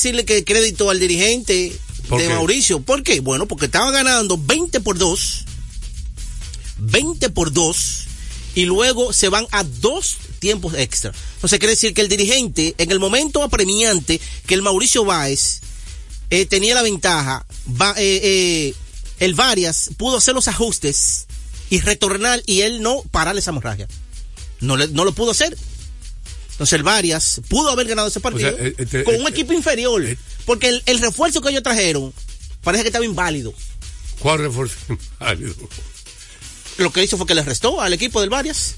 decirle que crédito al dirigente ¿Por de qué? Mauricio. ¿Por qué? Bueno, porque estaba ganando 20 por 2, 20 por 2, y luego se van a dos tiempos extra. Entonces quiere decir que el dirigente, en el momento apremiante que el Mauricio Báez eh, tenía la ventaja, va, eh, eh, el Varias pudo hacer los ajustes y retornar y él no parar esa hemorragia. No, le- no lo pudo hacer. Entonces el Varias pudo haber ganado ese partido eh, este, con eh, un equipo inferior. eh, porque el, el refuerzo que ellos trajeron parece que estaba inválido. ¿Cuál refuerzo? Válido. Lo que hizo fue que le restó al equipo del Varias.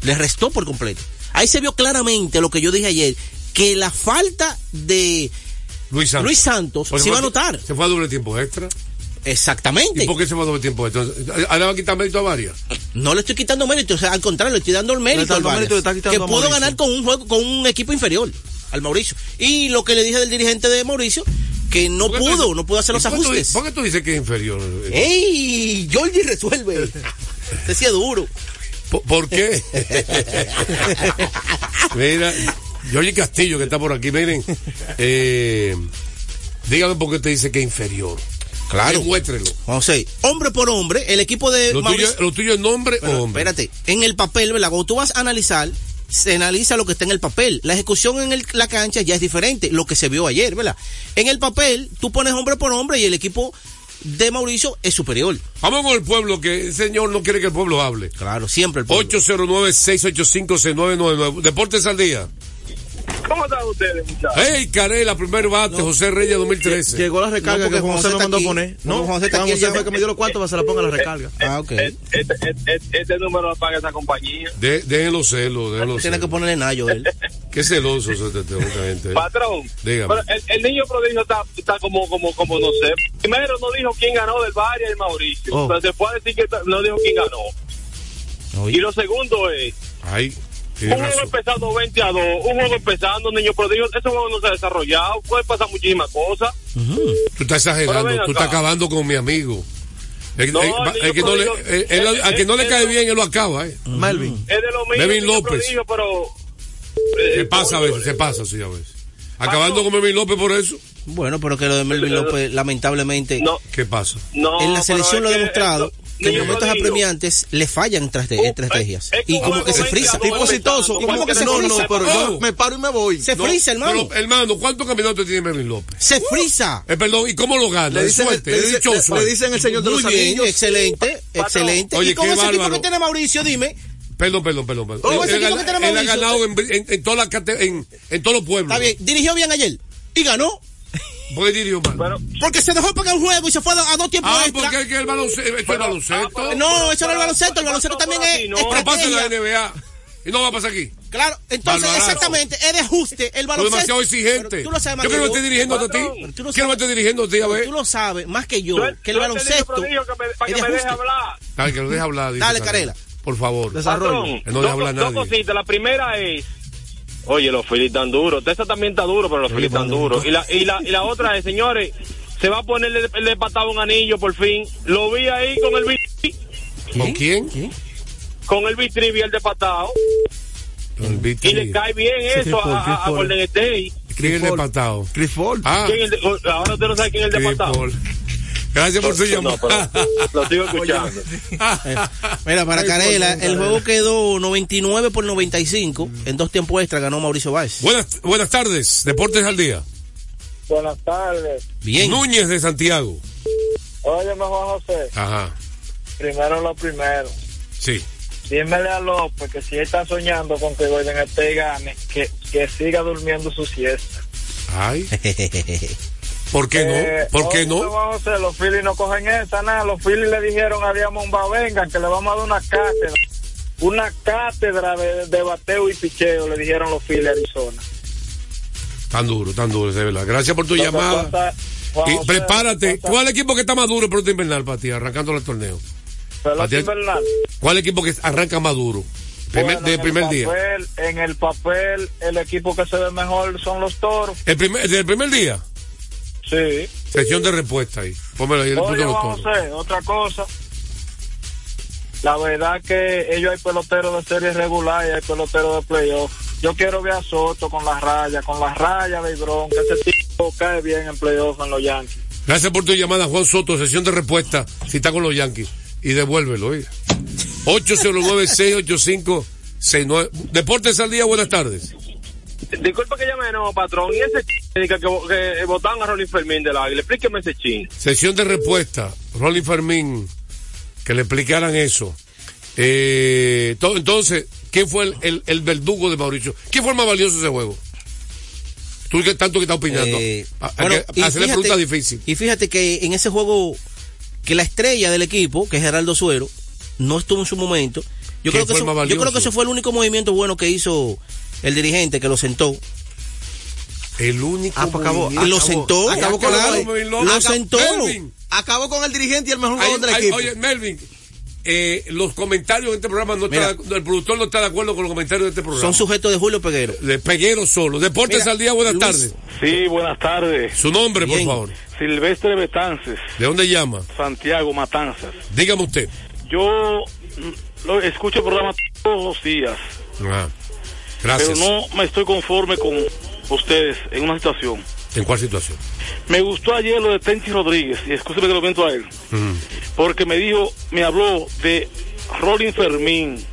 Le restó por completo. Ahí se vio claramente lo que yo dije ayer, que la falta de Luis Santos. Luis Santos se iba a notar. Se fue a doble tiempo extra. Exactamente. ¿Y por qué se a doble tiempo extra? Ahora va a quitar mérito a varias. No le estoy quitando mérito, o sea, al contrario, le estoy dando el mérito al mérito, está que a pudo Mauricio. ganar con un juego, con un equipo inferior al Mauricio. Y lo que le dije del dirigente de Mauricio, que no ¿Por qué tú pudo, no pudo hacer ¿Y los tú- ajustes. ¿Por qué tú dices que es inferior? ¡Ey! Georgie resuelve. Ese sí es duro. ¿Por, por qué? Mira, Jorge Castillo que está por aquí, miren. Eh, dígame por qué te dice que es inferior. Claro. Demuéstrelo. José, hombre por hombre, el equipo de Lo tuyo, Mauricio- lo tuyo es nombre o hombre. espérate, en el papel, ¿verdad? Cuando tú vas a analizar, se analiza lo que está en el papel. La ejecución en el- la cancha ya es diferente, lo que se vio ayer, ¿verdad? En el papel, tú pones hombre por hombre y el equipo de Mauricio es superior. Vamos con el pueblo, que el señor no quiere que el pueblo hable. Claro, siempre el pueblo. 809-685-6999. Deportes al día. ¿Cómo están ustedes, muchachos? Hey, Carela, primer bate, José Reyes 2013. Llegó la recarga No, porque que Juan José Juan me José mandó a poner. No, Juan José está aquí, José que me dio los cuartos para se la ponga la recarga. Ah, ok. Este, este, este- este número lo paga esa compañía. De, déjenlo celos, déjenlo Tiene que celos. ponerle nayo él. Qué celoso este- esta gente. Patrón, Dígame. pero el, el niño prodigio está, está como, como, como no sé. Primero no dijo quién ganó del Varia y Mauricio. Oh. Entonces después decir que no dijo quién ganó. Y lo segundo es, Ay, un juego empezando 20 a 2, un juego empezando, niño prodigio, ese juego no se ha desarrollado, puede pasar muchísimas cosas. Tú estás exagerando, tú estás acabando con mi amigo. El, No, el- el niño el que no le, al que no le cae bien, él lo acaba, ¿eh? Melvin. Es de lo mismo, Melvin López. prodigio, pero... Se eh, pasa a veces, se pasa, sí, a veces. Acabando con Melvin López por eso. Bueno, pero que lo de Melvin López, lamentablemente, No, ¿Qué pasa? no, en la selección lo ha demostrado que en momentos apremiantes le fallan trate- Uh, estrategias. es- es y como que se 20 frisa. Tipo exitoso. ¿Cómo como que se no, frisa? no, pero yo me paro y me voy. Se No, frisa, hermano. hermano, ¿cuántos campeonatos tiene Melvin López? se frisa. Eh, perdón, ¿y cómo lo gana? Le ¿De dicen, suerte? le, ¿De dicen- dichoso? le dicen el señor de los anillos. excelente, excelente. Oye, y con ese equipo que tiene Mauricio, dime, Perdón, perdón, perdón. perdón. Ese él, equipo él- que tiene él ha Mauricio. ganado en, en, en todas las cate- en, en todos los pueblos. está bien, dirigió bien ayer y ganó. Porque se dejó pagar un juego y se fue a, dos tiempos ah, extra. porque es que el baloncesto, es ah, No, eso no es el baloncesto, el baloncesto No, también es no. Pero pasa en la. NBA. Y no va a pasar aquí. Claro, entonces Barbarazo. exactamente, es de ajuste, el baloncesto. demasiado exigente. Pero Tú lo sabes más Yo que quiero que esté dirigiendo a ti. Tú lo Quiero que me esté dirigiendo a ti, a ver. Tú lo sabes más que yo, que el baloncesto prodigio que me- para es que me deje hablar. Dale, que lo deje hablar. Dale, Carela. Por favor. Desarrollo. No deja dos, hablar dos nadie. cositas. La primera es, oye, los Phillies están duros. Esa también está duro, pero los Phillies están duros. Y la, y, la, y la otra es, señores, se va a poner el, el de patado un anillo por fin. Lo vi ahí con el bitri, ¿Con quién? con el bitri y el de patado. Con el Víctor Y le cae bien eso Chris Paul, a, Chris a, a Paul. Golden State. ¿Quién es el de patado? Chris Paul. Ah, ¿Quién el de- ahora usted no sabe quién es el de patado. Gracias por su No, llamada. pero lo sigo escuchando. Mira, para Carela, el juego quedó 99 por 95. En dos tiempos extra ganó Mauricio Báez. buenas, buenas tardes. Deportes al día. Buenas tardes. Bien. Núñez de Santiago. Óyeme, Juan José. Ajá. Primero lo primero. Sí. Dímele a López que si él está soñando con que Golden State gane, que, que siga durmiendo su siesta. Ay. ¿Por qué no? Eh, ¿Por qué no? Los Phillies no cogen esa, nada. Los Phillies le dijeron a Diamond venga, que le vamos a dar una cátedra. Una cátedra de, de bateo y picheo, le dijeron los Phillies Arizona. Tan duro, tan duro, de verdad. Gracias por tu Entonces, llamada. Y prepárate. ¿Cuál equipo que está más duro el producto invernal para ti, arrancando el torneo? pelota invernal. ¿Cuál equipo que arranca más duro? Primer, Bueno, de en primer día. En el papel, el equipo que se ve mejor son los toros. El primer, del primer día. Sí. Sección de respuesta ahí. Pónmelo ahí el Oye, otra cosa. La verdad que ellos hay peloteros de serie regular y hay peloteros de playoff. Yo quiero ver a Soto con las rayas, con las rayas de Bron, que ese tipo cae bien en playoff en los Yankees. Gracias por tu llamada, Juan Soto, sesión de respuesta, si está con los Yankees. Y devuélvelo, oiga. 809-685-69. Deportes al día, buenas tardes. Disculpa que llame de nuevo, patrón. Y ese que, que, que votaron a Rolling Fermín del Águila. Explíqueme ese chin. Sesión de respuesta, Rolly Fermín, que le explicaran eso. Eh, to- entonces, ¿quién fue el, el- el verdugo de Mauricio? ¿Quién fue el más valioso de ese juego? Tú que tanto que estás opinando. Eh, bueno, hacerle pregunta difícil. Y fíjate que en ese juego, que la estrella del equipo, que es Geraldo Suero, no estuvo en su momento. Yo ¿Quién creo, que eso, yo creo que ese fue el único movimiento bueno que hizo el dirigente, que lo sentó. El único. Ah, pues acabó. movimiento- Y lo acabó. sentó. Acabó con Melvin Lo sentó. Melvin, Acabó con el dirigente y el mejor jugador del hay- equipo. oye, Melvin, eh, los comentarios de este programa no Mira. está, el productor no está de acuerdo con los comentarios de este programa. Son sujetos de Julio Peguero. de Peguero solo. Deportes Mira, al día, buenas Luis- tardes. Sí, buenas tardes. Su nombre, Bien. por favor. Silvestre Betances, ¿De dónde llama? Santiago Matanzas. Dígame usted. Yo mm, lo escucho el programa todos los días, Ah, gracias. pero no me estoy conforme con ustedes en una situación. ¿En cuál situación? Me gustó ayer lo de Tenchi Rodríguez, y escúcheme que lo miento a él, Mm. porque me dijo, me habló de Rolling Fermín.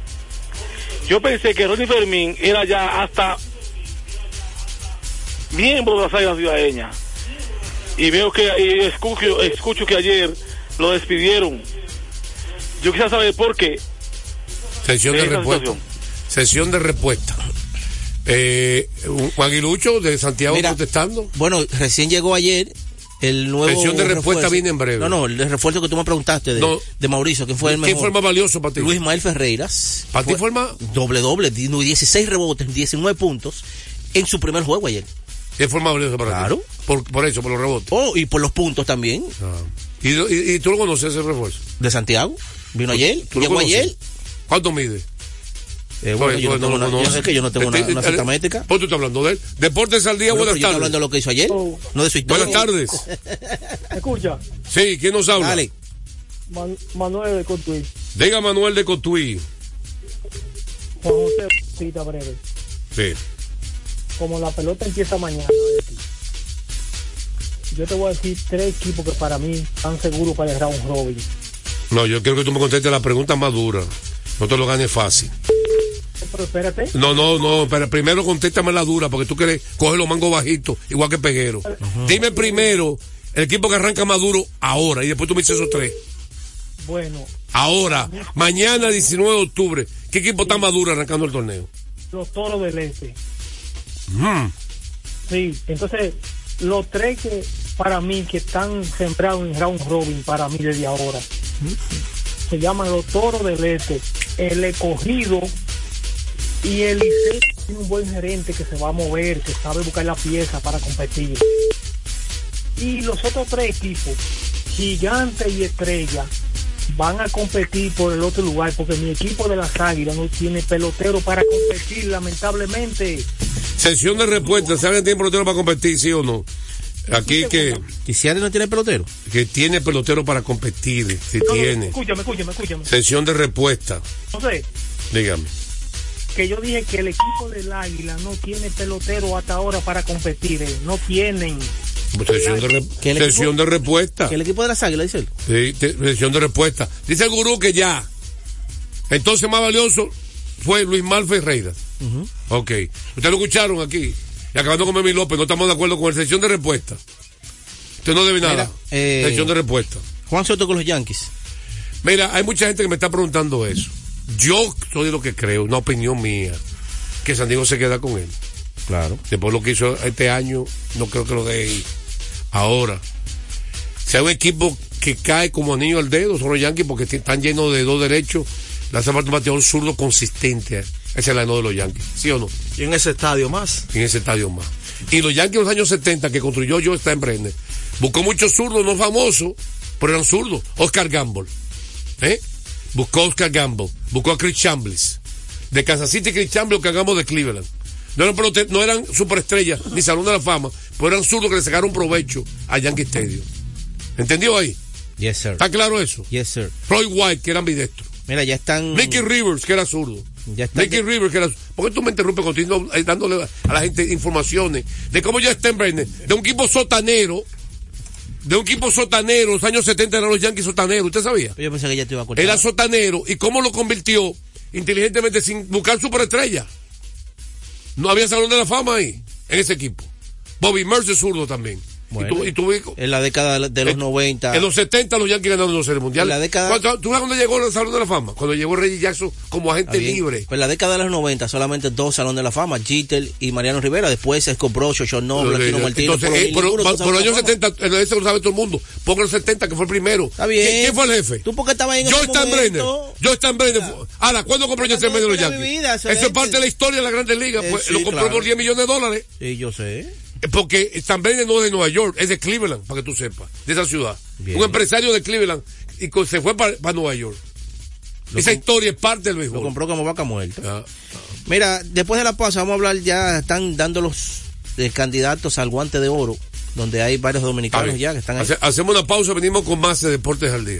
Yo pensé que Rolling Fermín era ya hasta miembro de las águilas ciudadeñas. Y veo que, y escucho, escucho que ayer lo despidieron. Yo quisiera saber por qué. Sesión de Esa respuesta. Sesión de respuesta. Eh, Aguilucho de Santiago Mira, contestando. Bueno, recién llegó ayer el nuevo. Sesión de respuesta refuerzo. viene en breve. No, no, el refuerzo que tú me preguntaste de, No. de Mauricio, ¿quién fue el mejor? ¿Quién fue más valioso para ti? Luis Mael Ferreiras. ¿Para ti fue el más? Doble, doble, di- 16 rebotes, 19 puntos en su primer juego ayer. ¿Quién fue más valioso para Claro. ti? Por, por eso, por los rebotes. Oh, y por los puntos también, Ah. ¿Y, y, y tú lo conoces ese refuerzo? de Santiago. Vino ayer, ¿Tú lo llegó conoces? ayer. ¿Cuánto mide? Eh, bueno, Oye, yo, no una, yo conoces. sé que yo no tengo una, Este, una eh, cita métrica. ¿Por tú estás hablando de él? Deportes al día, Bueno, buenas pero yo estoy tardes. hablando de lo que hizo ayer, no de su historia. Buenas tardes. Escucha, Sí, ¿quién nos habla? Dale. Manuel de Cotuí, Diga Manuel de Cotuí. Juan José cita breve. Sí. como la pelota empieza mañana, yo te voy a decir tres equipos que para mí están seguros para el round robin. No, yo quiero que tú me contestes la pregunta más dura. No te lo ganes fácil. Pero espérate, No, no, no, pero primero contéstame la dura, porque tú quieres coger los mangos bajitos, igual que Peguero. Dime primero el equipo que arranca más duro ahora, y después tú me dices esos tres. bueno, Ahora, mañana 19 de octubre, ¿qué equipo está más duro arrancando el torneo? los toros del este. Mm, Sí, entonces los tres que para mí que están sembrados en round robin para mí desde ahora se llaman los toros del este, el escogido y el Licey tiene un buen gerente que se va a mover, que sabe buscar la pieza para competir. Y los otros tres equipos, Gigante y Estrella, van a competir por el otro lugar porque mi equipo de las Águilas no tiene pelotero para competir, lamentablemente. Sesión de respuesta, ¿saben que tiene pelotero para competir, sí o no? Aquí que, ¿Y si no tiene pelotero? que tiene pelotero para competir, si No, no, tiene. Escúchame, escúchame, escúchame. Sesión de respuesta, Entonces, dígame. Que yo dije que el equipo del Águila no tiene pelotero hasta ahora para competir. eh, No tienen. Sesión de, re- Que el equipo- sesión de respuesta. Que el equipo de las águilas, dice él. Sí, sesión de respuesta. Dice el gurú que ya. Entonces más valioso fue Luis Mal Ferreira. Ok. Ustedes lo escucharon aquí. Y acabando con Memi López, no estamos de acuerdo con el sesión de respuesta. Usted no debe nada. Mira, eh, Sesión de respuesta. Juan Soto con los Yankees. Mira, hay mucha gente que me está preguntando eso. Yo soy de lo que creo, una opinión mía, que San Diego se queda con él. Claro. Después lo que hizo este año, no creo que lo deje ir. Ahora, si hay un equipo que cae como anillo al dedo, son los Yankees porque están llenos de dos derechos, hace falta un bateador zurdo consistente. Esa es la no de los Yankees, ¿sí o no? Y en ese estadio más. En ese estadio más. Y los Yankees en los años 70 que construyó yo está en Brenner, buscó muchos zurdos no famosos, pero eran zurdos. Oscar Gamble, ¿eh? Buscó a Oscar Gamble, buscó a Chris Chambliss. De Kansas City, Chris Chambliss, que hagamos de Cleveland. No eran, pelote- no eran superestrellas ni salón de la fama, pero eran zurdos que le sacaron provecho a Yankee Stadium. ¿Entendió ahí? Yes, sir. ¿Está claro eso? Yes, sir. Roy White, que era ambidestro. Mira, ya están. Mickey Rivers, que era zurdo. Ya. Nicky Rivers, que era, ¿por qué tú me interrumpes continuo eh, dándole a la gente informaciones de cómo ya está en Brenner, de un equipo sotanero, de un equipo sotanero, los años 70 eran los Yankees sotaneros, ¿usted sabía? Yo pensé que ya te iba a cortar. Era sotanero y cómo lo convirtió inteligentemente sin buscar superestrella. No había salón de la fama ahí, en ese equipo. Bobby Mercer zurdo también. Bueno, y tú, y tú- en la década de los en- 90. En los 70 los Yankees ganaron dos series mundiales. En la década- ¿Cuánto- ¿Tú sabes cuándo llegó el Salón de la Fama? Cuando llegó Reggie Jackson como agente libre. Pues en la década de los 90 solamente dos Salón de la Fama, Jeter y Mariano Rivera. Después Esco Brocho, Sean Noble, Aquino Martínez. Entonces, por eh, los por, ninguno por- por los años Fama. 70, en ese lo sabe todo el mundo. Ponga los 70, que fue el primero. Está bien. ¿Quién, fue el jefe? Tú porque estabas en Yo en Brenner. Yo está en Brenner. Ahora, ¿cuándo compró yo de los Yankees? Eso es parte de la historia de la Grandes Ligas. Eh, Pues, sí, lo compró por 10 millones de dólares. Sí, yo sé. Eh, Porque Stan Brenner no es de Nueva York, es de Cleveland, para que tú sepas, de esa ciudad. Bien. Un empresario de Cleveland y se fue para, para Nueva York. esa historia es parte del Lo béisbol. compró como vaca muerta. Ah, Mira, después de la pausa vamos a hablar ya, están dando los eh, candidatos al guante de oro, donde hay varios dominicanos ya que están ahí. Hace- hacemos una pausa, venimos con más de Deportes al Día.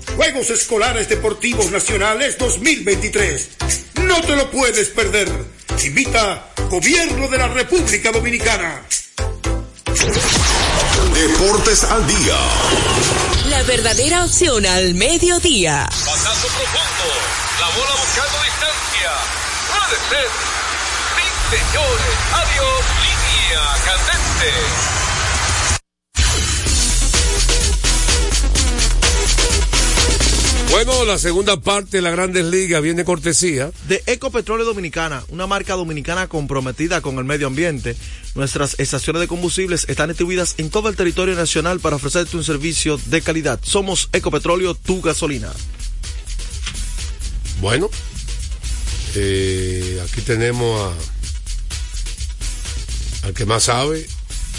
Juegos Escolares Deportivos Nacionales 2023. No te lo puedes perder. Invita Gobierno de la República Dominicana. Deportes al día. La verdadera opción al mediodía. Batazo profundo. La bola buscando distancia. Puede ser. Sí, señores. Adiós. Línea candente. Bueno, la segunda parte de la Grandes Ligas viene cortesía. De Ecopetróleo Dominicana, una marca dominicana comprometida con el medio ambiente. Nuestras estaciones de combustibles están distribuidas en todo el territorio nacional para ofrecerte un servicio de calidad. Somos Ecopetróleo, tu gasolina. Bueno, eh, aquí tenemos a al que más sabe,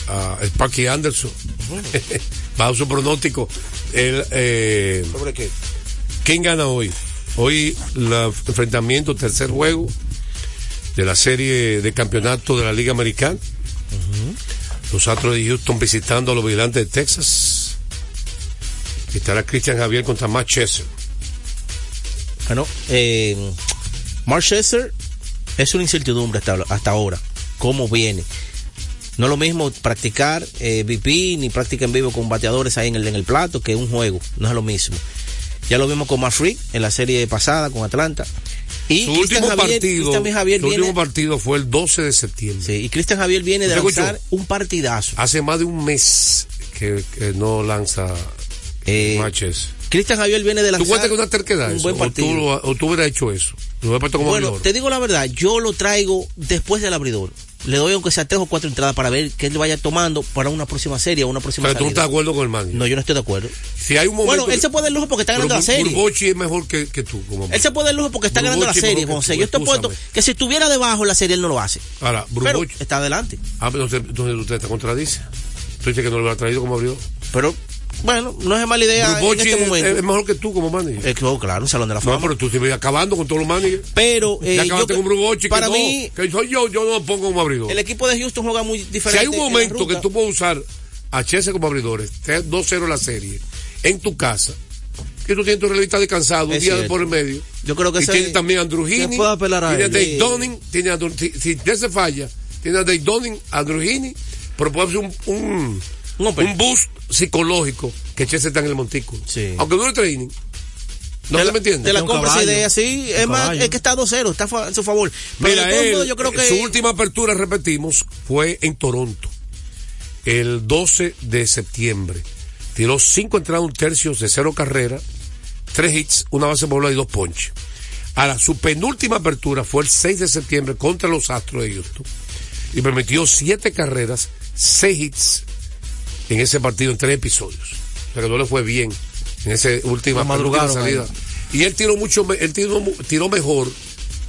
a Sparky Anderson. Bajo su pronóstico. El, eh, ¿Sobre qué? ¿Quién gana hoy? Hoy el enfrentamiento, tercer juego de la serie de campeonato de la Liga Americana. Los Astros de Houston visitando a los vigilantes de Texas. Estará Christian Javier contra Matt Chester. Bueno, eh, Mark Scherzer es una incertidumbre hasta, hasta ahora. ¿Cómo viene? No es lo mismo practicar eh, VP ni práctica en vivo con bateadores ahí en el, en el plato que un juego. No es lo mismo. Ya lo vimos con Matt Frick en la serie pasada con Atlanta. Y Su último Javier- partido, Javier su viene, último partido fue el 12 de septiembre. sí, y Cristian Javier viene de lanzar un partidazo. Hace más de un mes que, que no lanza Eh, matches. Cristian Javier viene de ¿Tú lanzar cuentas que una terquedad un eso? buen o, partido. tú, o tú hubieras hecho eso. Lo como Bueno, abridor. te digo la verdad, yo lo traigo después del abridor. Le doy aunque sea tres o cuatro entradas para ver qué él vaya tomando para una próxima serie o una próxima Pero tú no estás de acuerdo con el manager. No, yo no estoy de acuerdo. Si hay un momento. Bueno, él se puede dar el lujo porque está ganando Pero la serie. Burbochi es mejor que, que tú. Como Él se puede dar el lujo porque está ganando la serie, que José. tú, Yo te puesto que si estuviera debajo la serie él no lo hace. Ahora, Pero Burbochi. está adelante. Ah, pero entonces, entonces usted te contradice. Tú dices que no lo hubiera traído como abridor. Pero, bueno, no es mala idea en este es, momento. es mejor que tú como manager. Eh, claro, claro, un salón de la no, fama. pero tú te acabando con todos los managers. pero, eh, ya yo acabaste que- con Burbochi. para que no, mí, que soy yo, yo no lo pongo como abridor. el equipo de Houston juega muy Si diferente. hay un momento que tú puedes usar a Chelsea como abridores, esté 2-0 la serie, en tu casa, que tú tienes tu relevista descansado, un Es día por el medio. Yo creo que y tiene también a Andrew ¿Quién Heaney, puede apelar a tiene a? Dave Sí. Dunning, tiene a si, si se falla, tiene a Dave Dunning, a pero puede ser un, un, Un open. un boost psicológico que Chelsea está en el montículo. Sí. Aunque dure training. ¿No te se la, me entiende? te la Un compra esa caballo. idea, sí. Es más, es que está 2-0, está a su favor. Pero Mira, él, modos, yo creo eh, que. su última apertura, repetimos, fue en Toronto, el 12 de septiembre. Tiró cinco entradas, un tercio de cero carrera, tres hits, una base por bola y dos ponches. Ahora, su penúltima apertura fue el 6 de septiembre contra los Astros de Houston y permitió siete carreras, seis hits en ese partido en tres episodios. O sea que no le fue bien en esa última última salida. ahí. Y él tiró mucho, él tiró, tiró mejor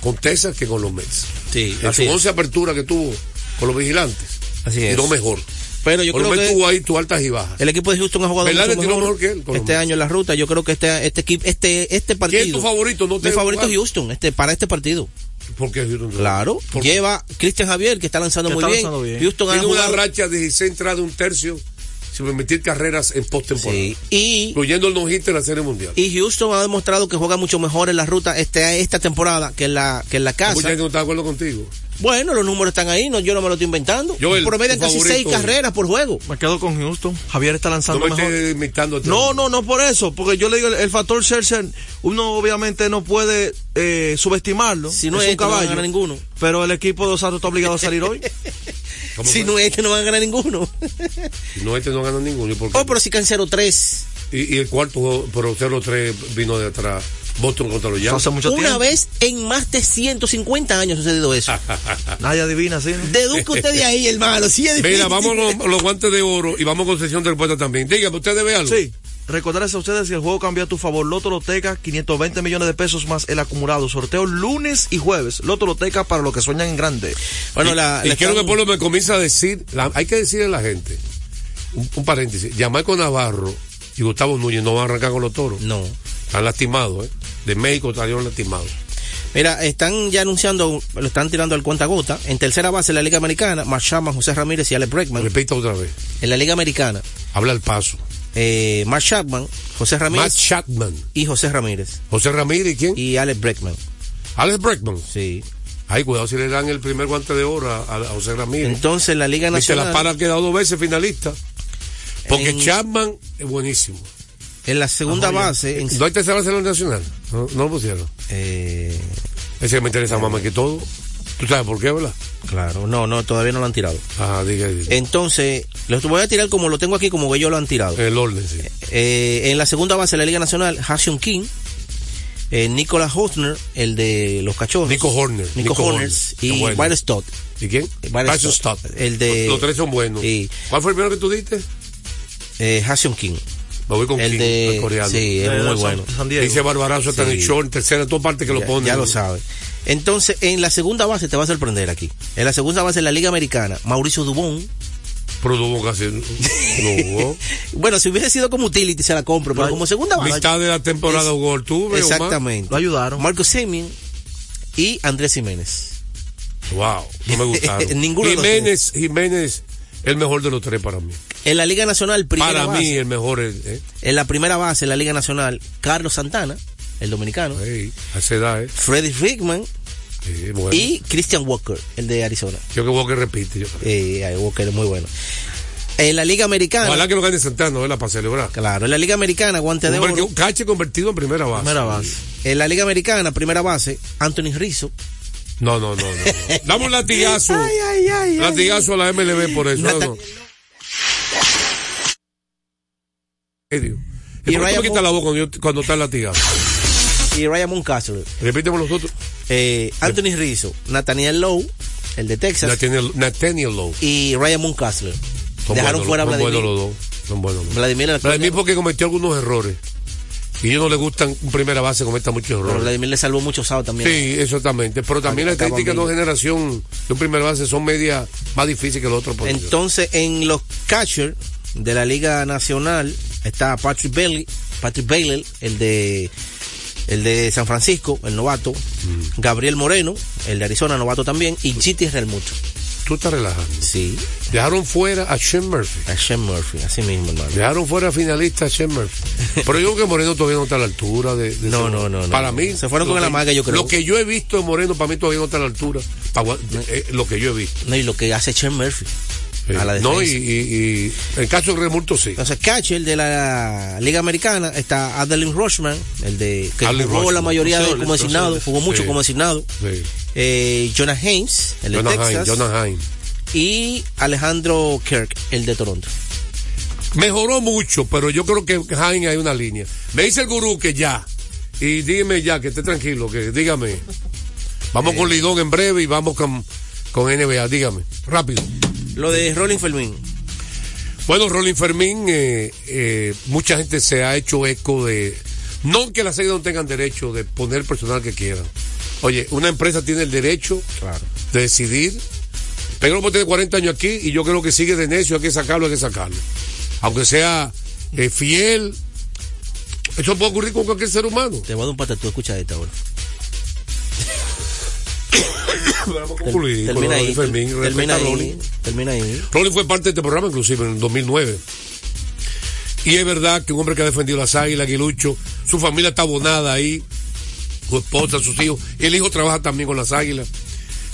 con Texas que con los Mets. Sí, En su es. 11 apertura que tuvo con los vigilantes. Así es. Tiró mejor. Pero yo Por creo que tuvo ahí tus altas y bajas. el equipo de Houston ha jugado mejor, mejor que él con los este año en la ruta. Yo creo que este este equipo este este partido ¿Quién es tu favorito? No te Mi favorito es jugar. Houston, este para este partido. ¿Por qué Houston? Claro, ¿Por qué? lleva Cristian Javier que está lanzando Que muy está bien. lanzando bien. Houston ha Tiene una jugado racha de 16 entradas de un tercio sin permitir carreras en postemporada. Sí, y Incluyendo el no-hit en la Serie Mundial. y Houston ha demostrado que juega mucho mejor en la ruta este esta temporada que en la que en la casa. Mucha gente no está de acuerdo contigo. Bueno, los números están ahí, no, yo no me lo estoy inventando. Joel, Promedian casi seis carreras por juego. Me quedo con Houston. Javier está No lanzando me mejor. imitando. No, no, no por eso, porque yo le digo el, el factor Scherzer, uno obviamente no puede eh, subestimarlo. Si no es es un este, no caballo, ganar ninguno. pero el equipo de Osato está obligado a salir hoy. ¿Cómo Si no es este, no van a ganar ninguno. No, este no gana ninguno. ¿Y por qué? Oh, pero si can 0-3. y, y el cuarto, pero 0-3 vino de atrás. Boston contra los Yankees. Una tiempo. vez en más de 150 años ha sucedido eso. Nadie adivina, ¿sí? ¿no? Deduzca usted de ahí, hermano. Sí es Mira, vamos los, los guantes de oro y vamos con sesión de respuesta también. Dígame, ¿usted debe algo? Sí. Recordarles a ustedes que el juego cambió a tu favor. Loto Loteca, 520 millones de pesos más el acumulado. Sorteo lunes y jueves. Loto Loteca para los que sueñan en grande. Bueno, y, la, y la quiero que Pablo me comience a decir, la- hay que decirle a la gente, un, un paréntesis, Yamaico Navarro y Gustavo Núñez no van a arrancar con los toros. No. Están lastimados, ¿eh? De México salieron lastimados. Mira, están ya anunciando, lo están tirando al cuenta gota. En tercera base en la Liga Americana, Mark Chapman, José Ramírez y Alex Bregman. Repito otra vez. En la Liga Americana, Habla el paso. Eh, Mark Chapman, José Matt Ramírez Chapman. y José Ramírez. José Ramírez y quién? Y Alex Bregman. Alex Breckman. Sí. Ay, cuidado si le dan el primer guante de oro a, a José Ramírez. Entonces, en la Liga y se la Nacional, para ha quedado dos veces finalista. Porque En- Chapman es buenísimo. en la segunda Ajá, base, en- ¿No hay tercera base en la nacional? No, no lo pusieron. eh, Ese que me interesa más que todo. ¿Tú sabes por qué, verdad? claro, no, no, todavía no lo han tirado. Ah, diga, diga. Entonces, los voy a tirar como lo tengo aquí, como ellos lo han tirado. El orden, sí. Eh, en la segunda base de la Liga Nacional, Hassion King, eh, Nicolas Hosner, el de los cachorros. Nico Horner. Nico, Nico Horners Horner. y bueno. Byron Stott. ¿Y quién? Byron Tyson Stott. Stott. El de- Los, los tres son buenos. Sí. ¿Cuál fue el primero que tú diste? Eh, Hassion King. Me voy con El King, de- el coreano. sí, es De muy San- bueno. San Diego. Dice Barbarazo está en el Sí. show, en tercera, en todas partes que lo ponen. Ya, lo sabe. Entonces, en la segunda base te va a sorprender aquí. En la segunda base de la Liga Americana, Mauricio Dubón. Pero tuvo casi. No jugó. Bueno, si hubiese sido como utility se la compro, pero como segunda base. Mitad de la temporada Es- jugó el tuve. Exactamente. Lo ayudaron. Marco Semien y Andrés Jiménez. Wow, no me gustaron. Ninguno de los Jiménez, Jiménez, el mejor de los tres para mí. En la Liga Nacional, primera para base. mí, el mejor es. ¿eh? En la primera base, en la Liga Nacional, Carlos Santana, el dominicano. Ey, a esa edad, ¿eh? Freddy Rickman Sí, bueno. y Christian Walker, el de Arizona. Yo que que repite. Yo. Walker es muy bueno. En la Liga Americana. Ojalá que lo gane Santana, ¿verdad? Para celebrar. Claro, en la Liga Americana, guante de oro. un cache convertido en primera base. Primera base. En la Liga Americana, primera base, Anthony Rizzo. No, no, no, no. un latigazo. Ay, ay, ay, latigazo a la MLB por eso. Nata- ¿no? Y ¿Y por qué me quita la voz cuando, yo- cuando está el latigazo? Y Ryan Mooncastle. Repíteme los otros. Eh, Anthony Rizzo, Nathaniel Lowe, el de Texas. Nathaniel, Nathaniel Lowe. y Ryan Mooncastle. Son Dejaron buenos, fuera a son Vladimir. buenos los dos. Son buenos. los dos. Vladimir, el- Vladimir porque cometió algunos errores. Y ellos no le gustan un primera base cometa muchos pero errores. Vladimir le salvó mucho sábado también. Sí, exactamente. Pero también las estadísticas de dos generación de un primer base son media más difíciles que los otros. Entonces, en los catchers de la Liga Nacional está Patrick Bailey, Patrick Bailey, el de el de San Francisco, el novato, Mm. Gabriel Moreno, el de Arizona, novato también, y GT Realmuto. Tú estás relajando. Sí, Dejaron fuera a Shem Murphy. a Sean Murphy, así mismo, hermano. Dejaron fuera finalista a Shem Murphy. Pero yo creo que Moreno todavía no está a la altura de. de No, no, no, no. Para mí. Se fueron con el que- amague, yo creo. Lo que yo he visto de Moreno, para mí todavía no está a la altura. Eh, lo que yo he visto. No, y lo que hace Sean Murphy. Eh, A la no, y, y, y en caso de Remulto sí. Entonces, catcher de la Liga Americana está Adeline Rushman, el de que Adeline jugó Rushman. la mayoría de, como designado, jugó mucho Sí. como designado. Sí. Eh, Jonah Haynes, el de Jonah Texas. Hine, Jonah Hine. y Alejandro Kirk, el de Toronto. Mejoró mucho, pero yo creo que Hine hay una línea. Me dice el gurú que ya. Y dígame ya, que esté tranquilo, que dígame. Vamos con Lidón en breve y vamos con, con NBA, dígame. Rápido. Lo de Rolling Fermín. Bueno, Rolling Fermín, eh, eh, mucha gente se ha hecho eco de. No que las series no tengan derecho de poner el personal que quieran, Oye, una empresa tiene el derecho de decidir. Peñarol puede tener 40 años aquí y yo creo que sigue de necio, hay que sacarlo, hay que sacarlo. Aunque sea eh, fiel. Eso puede ocurrir con cualquier ser humano. Te voy a dar un patatú, escucha esta ahora. Concluir Termina ahí. Fermín, Termina ahí. Termina ahí. Fue parte de este programa, inclusive en el 2009. Y es verdad que un hombre que ha defendido las águilas, Aguilucho, su familia está abonada ahí, su esposa, sus hijos, y el hijo trabaja también con las águilas.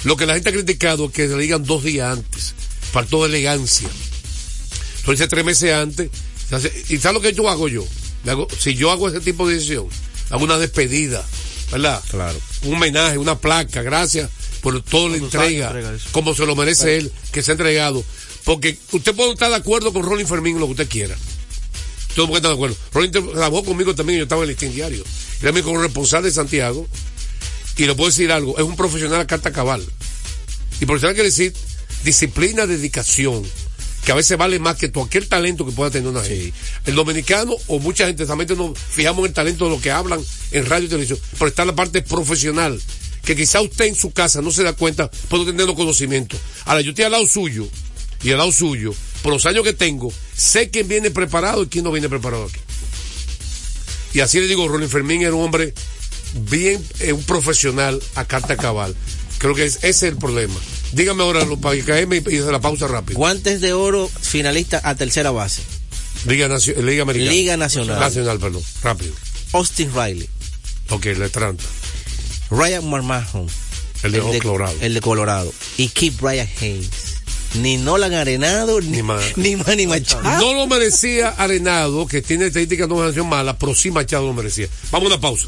Lo que la gente ha criticado es que se le digan dos días antes, faltó de elegancia. Lo dice tres meses antes. ¿Y sabes lo que yo hago yo? Hago- si yo hago ese tipo de decisión, hago una despedida, ¿verdad? Claro. Un homenaje, una placa, gracias por toda la entrega, entrega como se lo merece él, que se ha entregado. Porque usted puede estar de acuerdo con Rolling Fermín en lo que usted quiera. Todo mundo está de acuerdo. Rolling tra- trabajó conmigo también, yo estaba en el listín diario. Era mi corresponsal de Santiago. Y le puedo decir algo, es un profesional a carta cabal. Y profesional quiere decir disciplina, dedicación, que a veces vale más que cualquier talento que pueda tener una gente. El dominicano o mucha gente solamente nos fijamos en el talento de lo que hablan en radio y televisión, pero está la parte profesional, que quizá usted en su casa no se da cuenta no tener los conocimientos. Ahora, yo estoy al lado suyo y al lado suyo, por los años que tengo, sé quién viene preparado y quién no viene preparado aquí. Y así le digo, Ronnie Fermín era un hombre bien, eh, un profesional a carta cabal. Creo que es- ese es el problema. Dígame ahora, lo- para y, y hacer la pausa rápido. Guantes de oro finalista a tercera base. Liga, Nacio- Liga Americana. Liga Nacional. Nacional, perdón. Rápido. Austin Riley. Ok, la Atlanta. Ryan McMahon. El de Colorado. El de Colorado. Y Keith Brian Haynes. Ni Nolan Arenado, ni, ni, Manny Machado. No lo merecía Arenado, que tiene estadísticas de una mala, pero sí Machado lo merecía. Vamos a una pausa.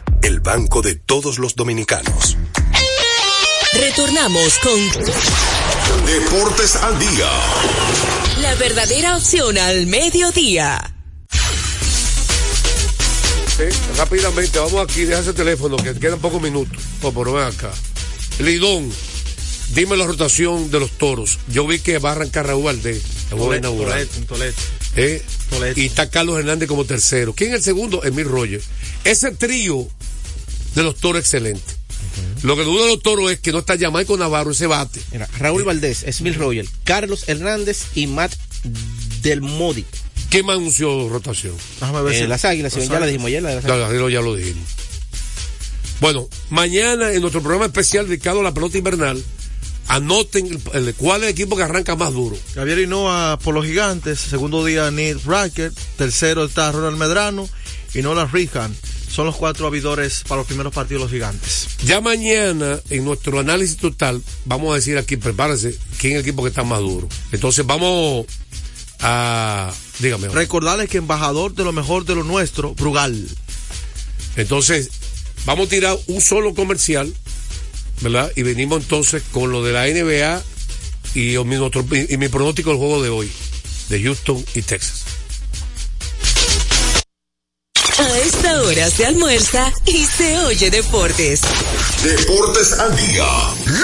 el banco de todos los dominicanos. Retornamos con Deportes al día. la verdadera opción al mediodía. Sí, rápidamente, vamos aquí, deja ese teléfono, que quedan pocos minutos. Oh, pero ven acá. Lidón, dime la rotación de los toros. Yo vi que va a arrancar Raúl Valdés. Toledo. ¿Eh? Y está Carlos Hernández como tercero. ¿Quién es el segundo? Emil Rogers. Ese trío de los toros excelente. Lo que dudo de los toros es que no está Jamaico Navarro ese bate. Mira, Raúl Valdés, Smith Royal, Carlos Hernández y Matt Del Modi. ¿Quién más anunció rotación? Déjame ver Eh, si- las águilas, Las ya la dijimos ayer. La de las Ya, águilas. ya, lo dijimos. Bueno, mañana en nuestro programa especial dedicado a la pelota invernal, anoten el, el- cuál es el equipo que arranca más duro. Javier Hinoa por los gigantes, segundo día Neil Racket, tercero está Ronald Medrano y Nolan Rihan. Son los cuatro abridores para los primeros partidos de los gigantes. Ya mañana, en nuestro análisis total, vamos a decir aquí, prepárense, quién es el equipo que está más duro. Entonces vamos a... Dígame. ahora. Recordarles que embajador de lo mejor de lo nuestro, Brugal. Entonces, vamos a tirar un solo comercial, ¿verdad? Y venimos entonces con lo de la NBA y, mi, otro- y mi pronóstico del juego de hoy, de Houston y Texas. Esta ahora se almuerza y se oye deportes. Deportes al día.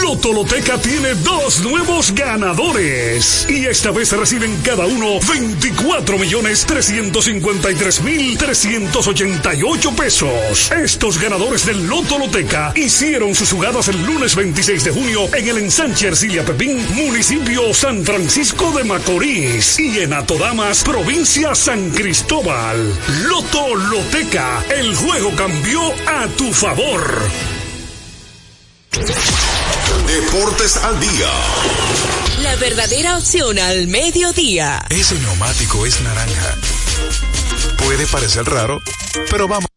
Loto Loteca tiene dos nuevos ganadores. Y esta vez reciben cada uno 24 millones 353 mil 388 pesos. Estos ganadores del Loto Loteca hicieron sus jugadas el lunes 26 de junio en el ensanche Ercilia Pepín, municipio San Francisco de Macorís y en Atodamas, provincia San Cristóbal. Loto El juego cambió a tu favor. Deportes al día. La verdadera opción al mediodía. Ese neumático es naranja. Puede parecer raro, pero vamos.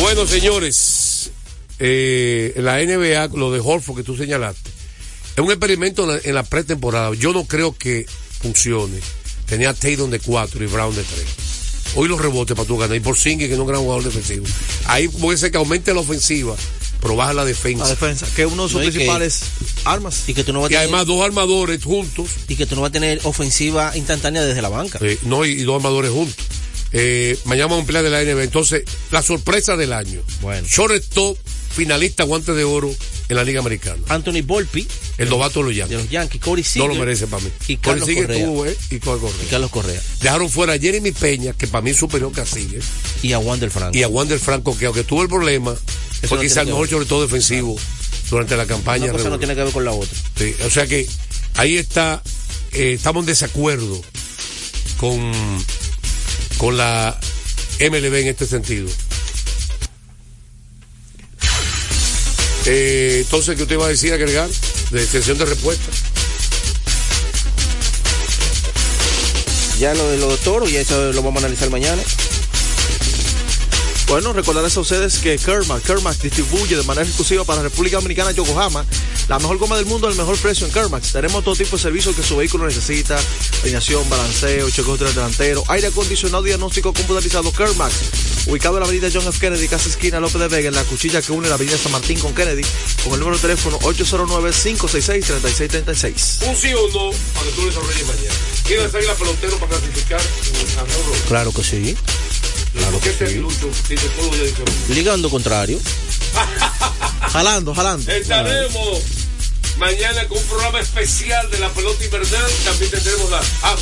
Bueno, señores, eh, la NBA, lo de Horford que tú señalaste, es un experimento en la, en la pretemporada. Yo no creo que funcione. Tenía Tatum de 4 y Brown de 3. Hoy los rebotes para tú ganar. Y por Singy, que no es un gran jugador defensivo. Ahí puede ser que aumente la ofensiva, pero baja la defensa. La defensa, que es uno de sus No, y que- principales armas. Y que tú no vas a Y tener, además dos armadores juntos. y que tú no vas a tener ofensiva instantánea desde la banca. Eh, no, y, y dos armadores juntos. Eh, mañana vamos a ampliar de la NBA. Entonces, la sorpresa del año. Bueno. Shortstop, finalista guante de oro en la Liga Americana. Anthony Volpi, El novato de los de Yankees. los Yankees, Corey No lo merece para mí. y Carlos Correa. estuvo, eh, y Correa. y Carlos Correa. Dejaron fuera a Jeremy Peña, que para mí es superior que a Seager, Y a Wander Franco. y a Wander Franco, que aunque tuvo el problema, fue no quizá tiene el mejor sobre todo defensivo durante la campaña. Una cosa no tiene que ver con la otra. Sí, o sea que ahí está, eh, estamos en desacuerdo con, con la MLB en este sentido. Eh, entonces, ¿qué usted iba a decir, agregar? De extensión de respuesta. Ya lo de los toros, y eso lo vamos a analizar mañana. Bueno, recordarles a ustedes que Kermax, Kermax distribuye de manera exclusiva para la República Dominicana Yokohama la mejor goma del mundo al mejor precio en Kermax. Tenemos todo tipo de servicios que su vehículo necesita, alineación, balanceo, chequeo delantero, aire acondicionado, diagnóstico computarizado Kermax. Ubicado en la avenida John F. Kennedy, casa esquina López de Vega, en la cuchilla que une la avenida San Martín con Kennedy, con el número de teléfono 809-566-3636. Un sí o no para que tú desarrolles mañana. ¿Quién salir la pelotero para clasificar Oro? Claro que sí. Claro ¿Por qué que sí. Lucho? Si te. Ligando contrario. Jalando, jalando. Estaremos mañana con un programa especial de la pelota invernal. También tendremos la. Ah,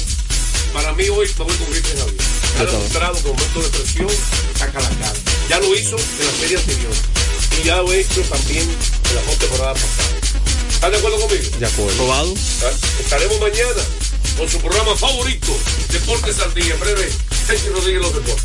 para mí hoy me voy con Cristian Javier. Ha demostrado que en momentos de presión saca la cara. Ya lo hizo en la serie anterior. Y ya lo he hecho también en la temporada pasada. ¿Están de acuerdo conmigo? De acuerdo. Probado. Estaremos mañana con su programa favorito, Deportes al Día. En breve, Sergio Rodríguez Los Deportes.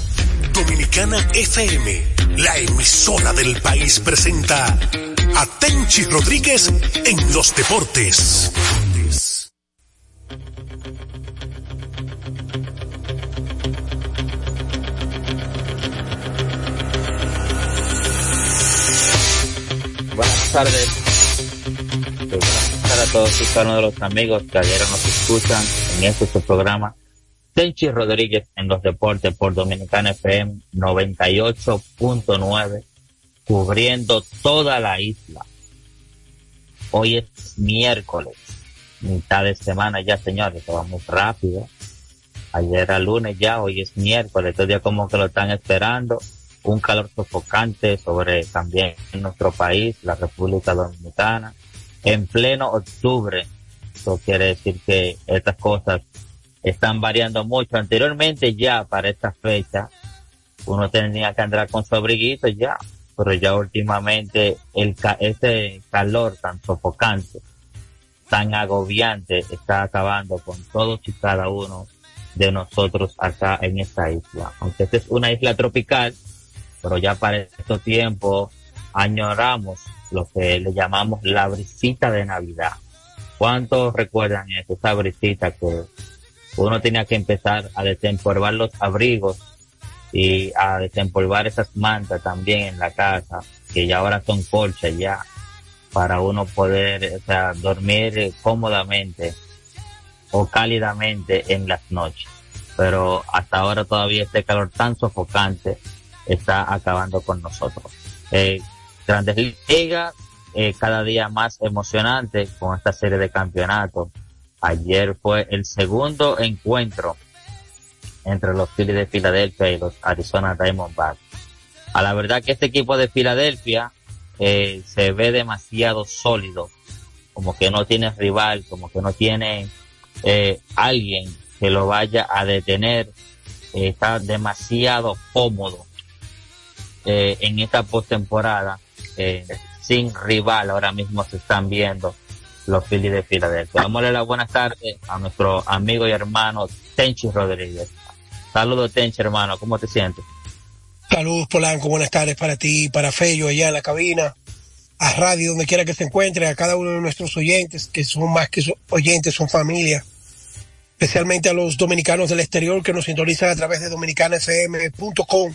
Dominicana FM, la emisora del país presenta a Tenchi Rodríguez en los deportes. Buenas tardes. Buenas tardes a todos y cada uno de los amigos que ayer nos escuchan en este programa. Tenchi Rodríguez en los deportes por Dominicana FM 98.9, cubriendo toda la isla. Hoy es miércoles, mitad de semana ya, señores, que vamos rápido. Ayer era lunes ya, hoy es miércoles, estos días como que lo están esperando. Un calor sofocante sobre también nuestro país, la República Dominicana, en pleno octubre. Eso quiere decir que estas cosas están variando mucho. Anteriormente ya para esta fecha, uno tenía que andar con su abriguito ya, pero ya últimamente el ca ese calor tan sofocante, tan agobiante, está acabando con todos y cada uno de nosotros acá en esta isla. Aunque esta es una isla tropical, pero ya para estos tiempos añoramos lo que le llamamos la brisita de Navidad. ¿Cuántos recuerdan eso? Esa brisita que uno tenía que empezar a desempolvar los abrigos y a desempolvar esas mantas también en la casa, que ya ahora son colchas ya, para uno poder o sea, dormir cómodamente o cálidamente en las noches. Pero hasta ahora todavía este calor tan sofocante está acabando con nosotros. Eh, Grandes Ligas, eh, cada día más emocionante con esta serie de campeonatos. Ayer fue el segundo encuentro entre los Phillies de Filadelfia y los Arizona Diamondbacks. A la verdad que este equipo de Filadelfia eh, se ve demasiado sólido, como que no tiene rival, como que no tiene eh, alguien que lo vaya a detener, eh, está demasiado cómodo eh, en esta postemporada, eh, sin rival ahora mismo se están viendo los Phillies de Filadelfia. Darle las buenas tardes a nuestro amigo y hermano Tenchi Rodríguez. Saludos Tenchi hermano, ¿cómo te sientes? Saludos Polanco, buenas tardes para ti, para Fello allá en la cabina, a Radio, donde quiera que se encuentre, a cada uno de nuestros oyentes, que son más que oyentes, son familia, especialmente a los dominicanos del exterior que nos sintonizan a través de dominicanafm.com,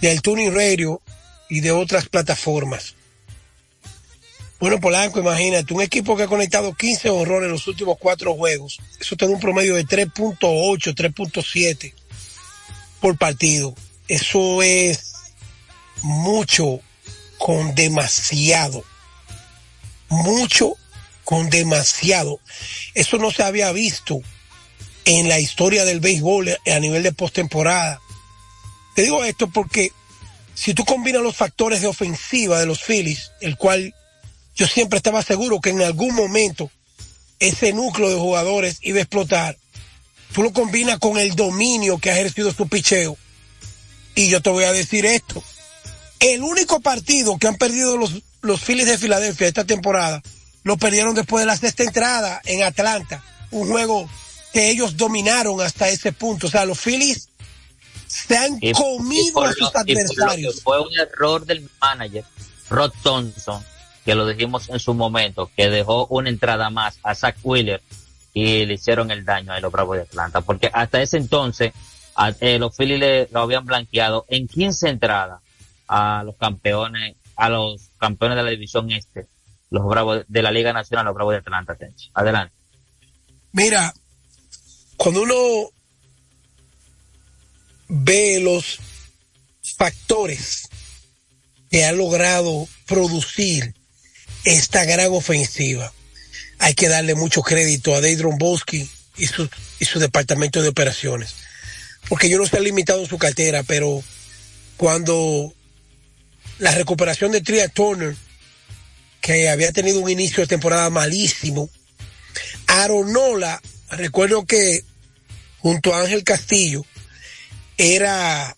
del Tuning Radio y de otras plataformas. Bueno, Polanco, imagínate, un equipo que ha conectado 15 honrones en los últimos cuatro juegos. Eso tiene un promedio de 3.8, 3.7 por partido. Eso es mucho con demasiado. Mucho con demasiado. Eso no se había visto en la historia del béisbol a nivel de postemporada. Te digo esto porque si tú combinas los factores de ofensiva de los Phillies, el cual yo siempre estaba seguro que en algún momento ese núcleo de jugadores iba a explotar, tú lo combinas con el dominio que ha ejercido su picheo. Y yo te voy a decir esto. El único partido que han perdido los, los Phillies de Filadelfia esta temporada, lo perdieron después de la sexta entrada en Atlanta. Un juego que ellos dominaron hasta ese punto. O sea, los Phillies se han Y- comido a sus lo- adversarios. Fue un error del manager, Rod Thompson, que lo dijimos en su momento, que dejó una entrada más a Zach Wheeler y le hicieron el daño a los Bravos de Atlanta, porque hasta ese entonces eh, los Phillies lo habían blanqueado en 15 entradas a los campeones, a los campeones de la división este, los Bravos de la Liga Nacional, los Bravos de Atlanta. Adelante. Mira, cuando uno ve los factores que ha logrado producir esta gran ofensiva, hay que darle mucho crédito a Dave Bosky y su, y su departamento de operaciones. Porque yo no sé limitado en su cartera, pero cuando la recuperación de Tria Turner, que había tenido un inicio de temporada malísimo, Aronola, recuerdo que junto a Ángel Castillo era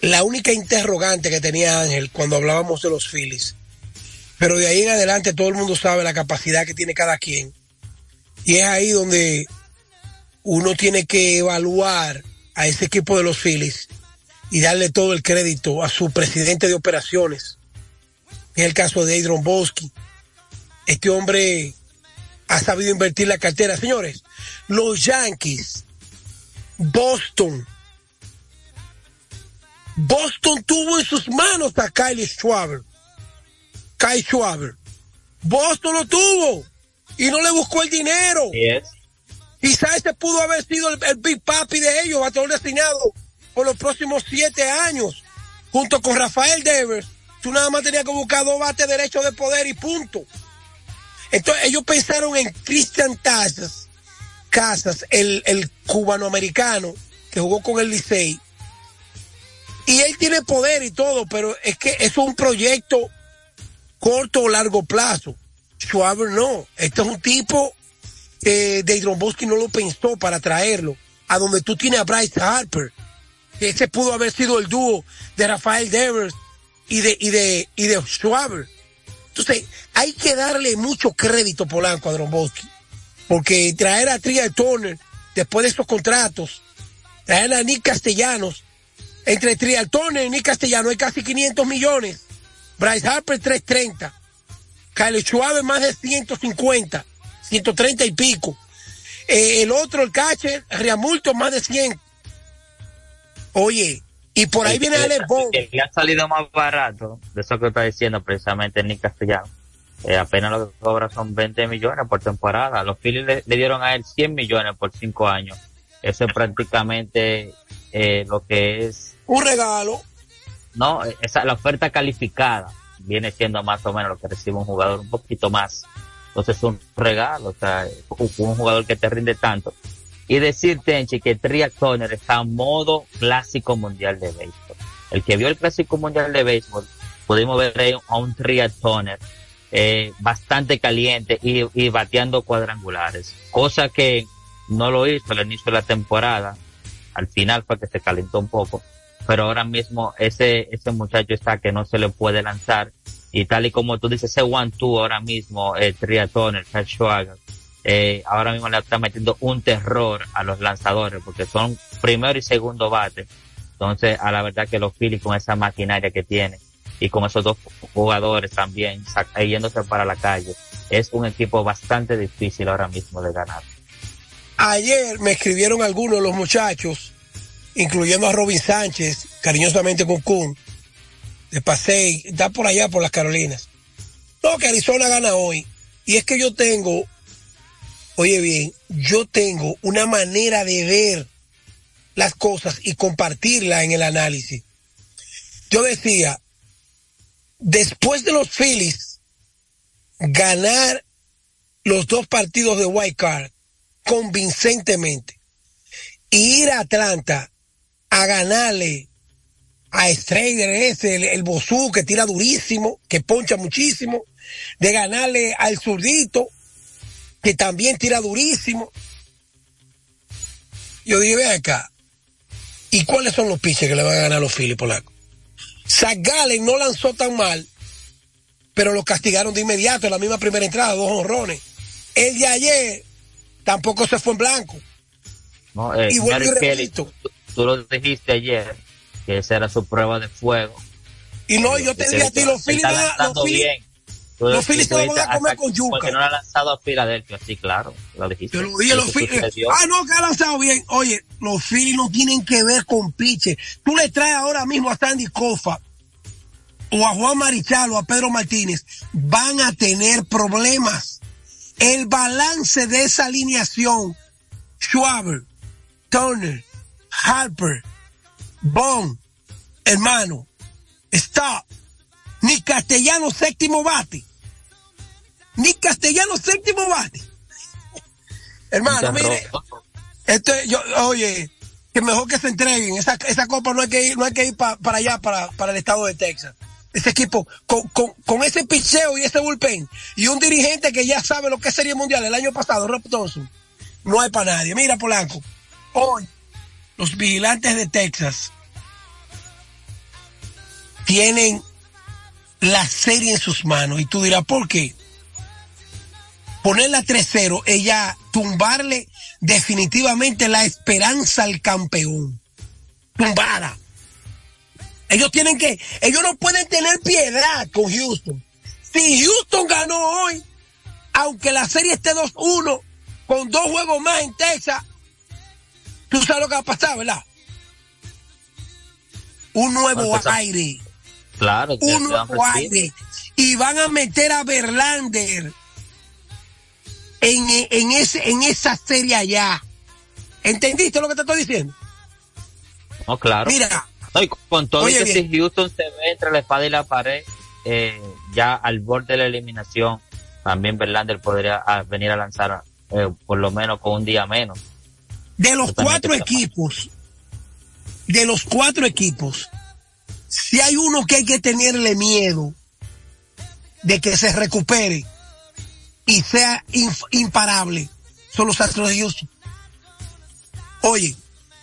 la única interrogante que tenía Ángel cuando hablábamos de los Phillies. Pero de ahí en adelante todo el mundo sabe la capacidad que tiene cada quien. Y es ahí donde uno tiene que evaluar a ese equipo de los Phillies y darle todo el crédito a su presidente de operaciones. En el caso de Adrian Bosky. Este hombre ha sabido invertir la cartera. Señores, los Yankees, Boston, Boston tuvo en sus manos a Kyle Schwaber. Kyle Schwaber. Boston lo tuvo y no le buscó el dinero. Quizás ese pudo haber sido el, el Big Papi de ellos, bateador destinado por los próximos siete años, junto con Rafael Devers. Tú nada más tenías que buscar dos bates derechos de poder y punto. Entonces ellos pensaron en Christian Casas, Casas, el, el cubano-americano que jugó con el Licey. Y él tiene poder y todo, pero es que eso es un proyecto corto o largo plazo. Schwaber no. Este es un tipo que Bosky no lo pensó para traerlo. A donde tú tienes a Bryce Harper. Ese pudo haber sido el dúo de Rafael Devers y de, y de, y de Schwaber. Entonces, hay que darle mucho crédito Polanco a Dromboski. Porque traer a Tria Turner después de esos contratos, traer a Nick Castellanos, entre Tria Turner y Nick Castellanos hay casi 500 millones. Bryce Harper 330. Kyle Schwaber más de 150, 130 y pico. Eh, el otro, el catcher, Riamulto, más de 100. Oye, y por ahí viene Alex Bow. El que ha salido más barato, de eso que está diciendo precisamente Nick Castellano, eh, apenas lo que cobra son 20 millones por temporada. Los Phillies le, le dieron a él 100 millones por 5 años. Eso es prácticamente eh, lo que es, Un regalo. No, esa, la oferta calificada viene siendo más o menos lo que recibe un jugador un poquito más. Entonces es un regalo, o sea, un jugador que te rinde tanto. Y decir, Tenchi, que Triac Turner está a modo clásico mundial de béisbol. El que vio el clásico mundial de béisbol, pudimos ver a un Turner eh, bastante caliente y, y bateando cuadrangulares. Cosa que no lo hizo al inicio de la temporada. Al final fue que se calentó un poco. Pero ahora mismo ese, ese muchacho está que no se le puede lanzar. Y tal y como tú dices, ese one-two ahora mismo, eh, Triac Turner, Kyle Schwager, eh, ahora mismo le está metiendo un terror a los lanzadores porque son primero y segundo bate. Entonces, a la verdad que los Phillies con esa maquinaria que tienen y con esos dos jugadores también sac- yéndose para la calle, es un equipo bastante difícil ahora mismo de ganar. Ayer me escribieron algunos de los muchachos, incluyendo a Robin Sánchez, cariñosamente Kun, de Pasey, está por allá por las Carolinas. No, que Arizona gana hoy. Y es que yo tengo, oye bien, yo tengo una manera de ver las cosas y compartirla en el análisis. Yo decía, después de los Phillies ganar los dos partidos de White Card convincentemente y ir a Atlanta a ganarle a Strader ese, el, el Bosú que tira durísimo, que poncha muchísimo, de ganarle al zurdito que también tira durísimo. Yo dije, ve acá, ¿y cuáles son los pitches que le van a ganar a los Phillies polacos? Zach Gallen no lanzó tan mal, pero lo castigaron de inmediato en la misma primera entrada, dos honrones. El de ayer tampoco se fue en blanco. ¿no? Eh, Y vuelvo y Kelly, repito. Tú, lo dijiste ayer, que esa era su prueba de fuego. Y no, yo te dije a ti, los Phillies los Phillies- lo van a comer con yuca. Porque no lo ha lanzado a Filadelfia, sí, claro. Lo dijiste. Te lo dije, los Phillies. Ah, no, que ha lanzado bien. Oye, los Phillies no tienen que ver con piche. Tú le traes ahora mismo a Sandy Kofa o a Juan Marichal o a Pedro Martínez. Van a tener problemas. El balance de esa alineación, Schwaber, Turner, Harper, Bond, hermano, Stop, ni Castellano séptimo bate. Ni Castellano séptimo bate. Hermano, mire, este, yo, oye, que mejor que se entreguen. Esa, esa copa no hay que ir, no hay que ir pa- para allá, para, para el estado de Texas. Ese equipo, con, con, con ese picheo y ese bullpen, y un dirigente que ya sabe lo que sería mundial el año pasado, Rob Thompson, no hay para nadie. Mira, Polanco, hoy, los vigilantes de Texas tienen la serie en sus manos. Y tú dirás, ¿por qué? Ponerla 3-0 es ya tumbarle definitivamente la esperanza al campeón. Tumbada. Ellos tienen que, ellos no pueden tener piedad con Houston. Si Houston ganó hoy, aunque la serie esté 2-1, con dos juegos más en Texas, tú sabes lo que va a pasar, ¿verdad? Un nuevo aire Claro, un nuevo aire y van a meter a Verlander en, en, ese, en esa serie allá. ¿Entendiste lo que te estoy diciendo? No, claro. Mira. No, con todo y Oye, que bien. si Houston se ve entre la espada y la pared, eh, ya al borde de la eliminación, también Verlander podría ah, venir a lanzar eh, por lo menos con un día menos. De los cuatro equipos, de los cuatro equipos, si hay uno que hay que tenerle miedo de que se recupere y sea imparable, son los Astros de Houston. Oye,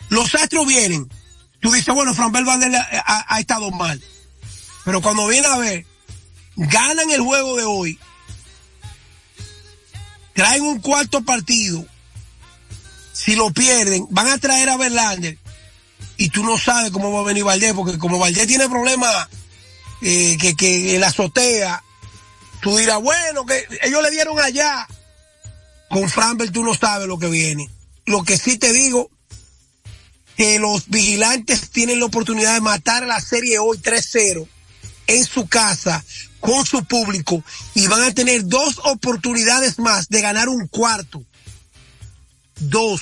los Astros vienen. Tú dices, bueno, Fran Belvander ha, ha- ha estado mal. Pero cuando viene a ver, ganan el juego de hoy, traen un cuarto partido, si lo pierden, van a traer a Verlander y tú no sabes cómo va a venir Valdés, porque como Valdés tiene problemas eh, que, que la azotea Tú dirás, bueno, que ellos le dieron allá. Con Framber tú no sabes lo que viene. Lo que sí te digo, que los vigilantes tienen la oportunidad de matar a la serie hoy 3-0 en su casa con su público y van a tener dos oportunidades más de ganar un cuarto. Dos.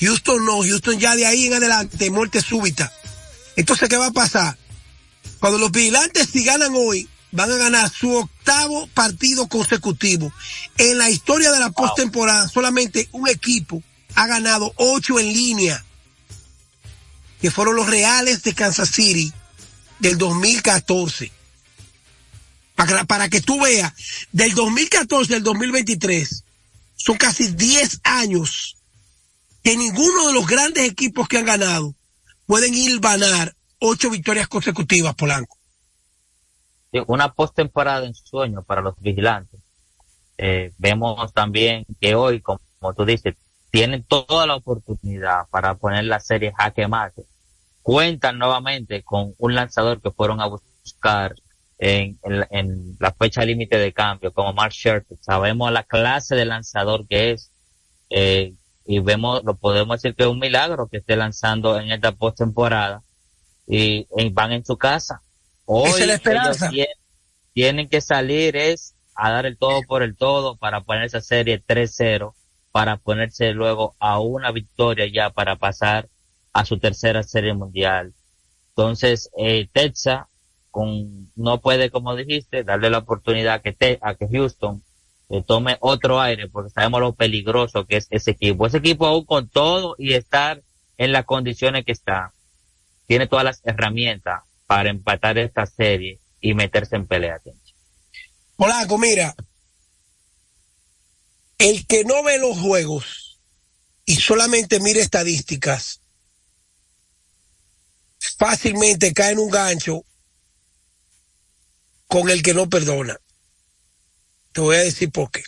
Houston no, Houston ya de ahí en adelante, muerte súbita. Entonces, ¿qué va a pasar? Cuando los vigilantes si ganan hoy, van a ganar su octavo partido consecutivo. En la historia de la postemporada, solamente un equipo ha ganado ocho en línea, que fueron los Reales de Kansas City del 2014. Para, para que tú veas, del 2014 al 2023, son casi 10 años que ninguno de los grandes equipos que han ganado pueden ir ganar ocho victorias consecutivas, Polanco. Una postemporada en sueño para los vigilantes. Eh, vemos también que hoy, como, como tú dices, tienen toda la oportunidad para poner la serie jaque mate. Cuentan nuevamente con un lanzador que fueron a buscar en, en- en la fecha límite de cambio, como Mark Scherzer. Sabemos la clase de lanzador que es, eh, y vemos, lo podemos decir que es un milagro que esté lanzando en esta postemporada y, y van en su casa. Hoy es la esperanza. tienen que salir es a dar el todo por el todo para poner esa serie 3-0, para ponerse luego a una victoria ya para pasar a su tercera serie mundial. Entonces, eh, Texas con, no puede, como dijiste, darle la oportunidad que, te, a que Houston eh, tome otro aire, porque sabemos lo peligroso que es ese equipo. Ese equipo aún con todo y estar en las condiciones que está, tiene todas las herramientas para empatar esta serie y meterse en pelea. Polanco, mira, el que no ve los juegos y solamente mira estadísticas, fácilmente cae en un gancho con el que no perdona. Te voy a decir por qué.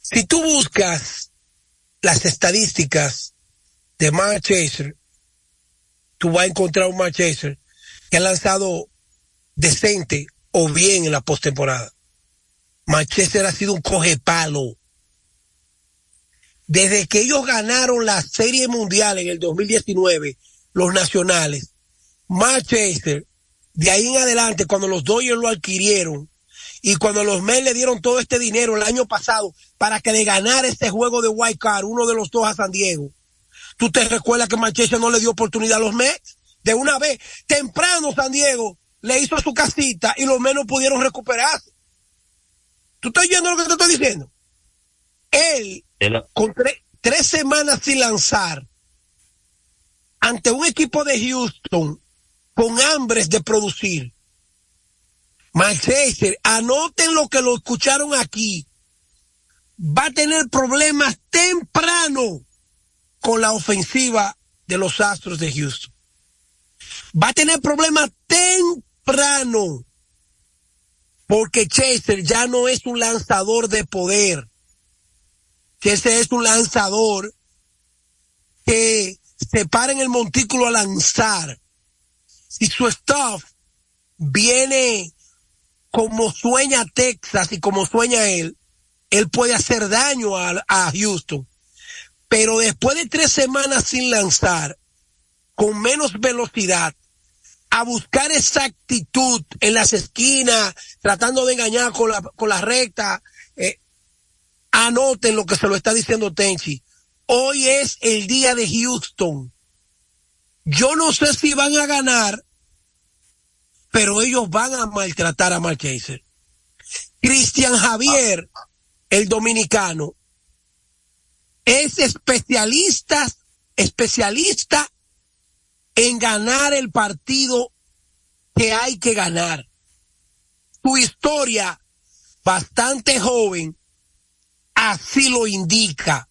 Si tú buscas las estadísticas de Mark Chaser, tú vas a encontrar un Mark Chaser que ha lanzado decente o bien en la postemporada. Manchester ha sido un coge palo. Desde que ellos ganaron la Serie Mundial en el 2019, los nacionales, Manchester, de ahí en adelante, cuando los Dodgers lo adquirieron y cuando los Mets le dieron todo este dinero el año pasado para que le ganara este juego de White Card, uno de los dos a San Diego, ¿tú te recuerdas que Manchester no le dio oportunidad a los Mets? De una vez, temprano San Diego le hizo su casita y los Mets no pudieron recuperarse. ¿Tú estás oyendo lo que te estoy diciendo? Él, con tre- tres semanas sin lanzar, ante un equipo de Houston con hambres de producir. Manchester, anoten lo que lo escucharon aquí. Va a tener problemas temprano con la ofensiva de los Astros de Houston. Va a tener problemas temprano porque Chester ya no es un lanzador de poder. Chester es un lanzador que se para en el montículo a lanzar. Si su staff viene como sueña Texas y como sueña él, él puede hacer daño a, a Houston. Pero después de tres semanas sin lanzar, con menos velocidad, a buscar exactitud en las esquinas, tratando de engañar con la, con recta. Eh, anoten lo que se lo está diciendo Tenchi. Hoy es el día de Houston. Yo no sé si van a ganar, pero ellos van a maltratar a Mark. Cristian Javier, el dominicano, es especialista, especialista en ganar el partido que hay que ganar. Su historia, bastante joven, así lo indica.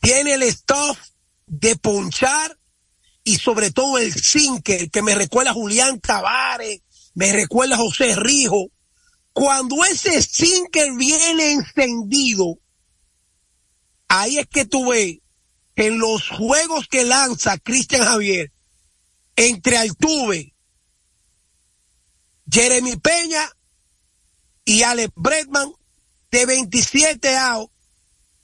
Tiene el stuff de ponchar y sobre todo el sinker que me recuerda a Julián Tavares, me recuerda a José Rijo. Cuando ese sinker viene encendido, ahí es que tú ves en los juegos que lanza Cristian Javier entre Altuve, Jeremy Peña y Alex Bretman de 27 outs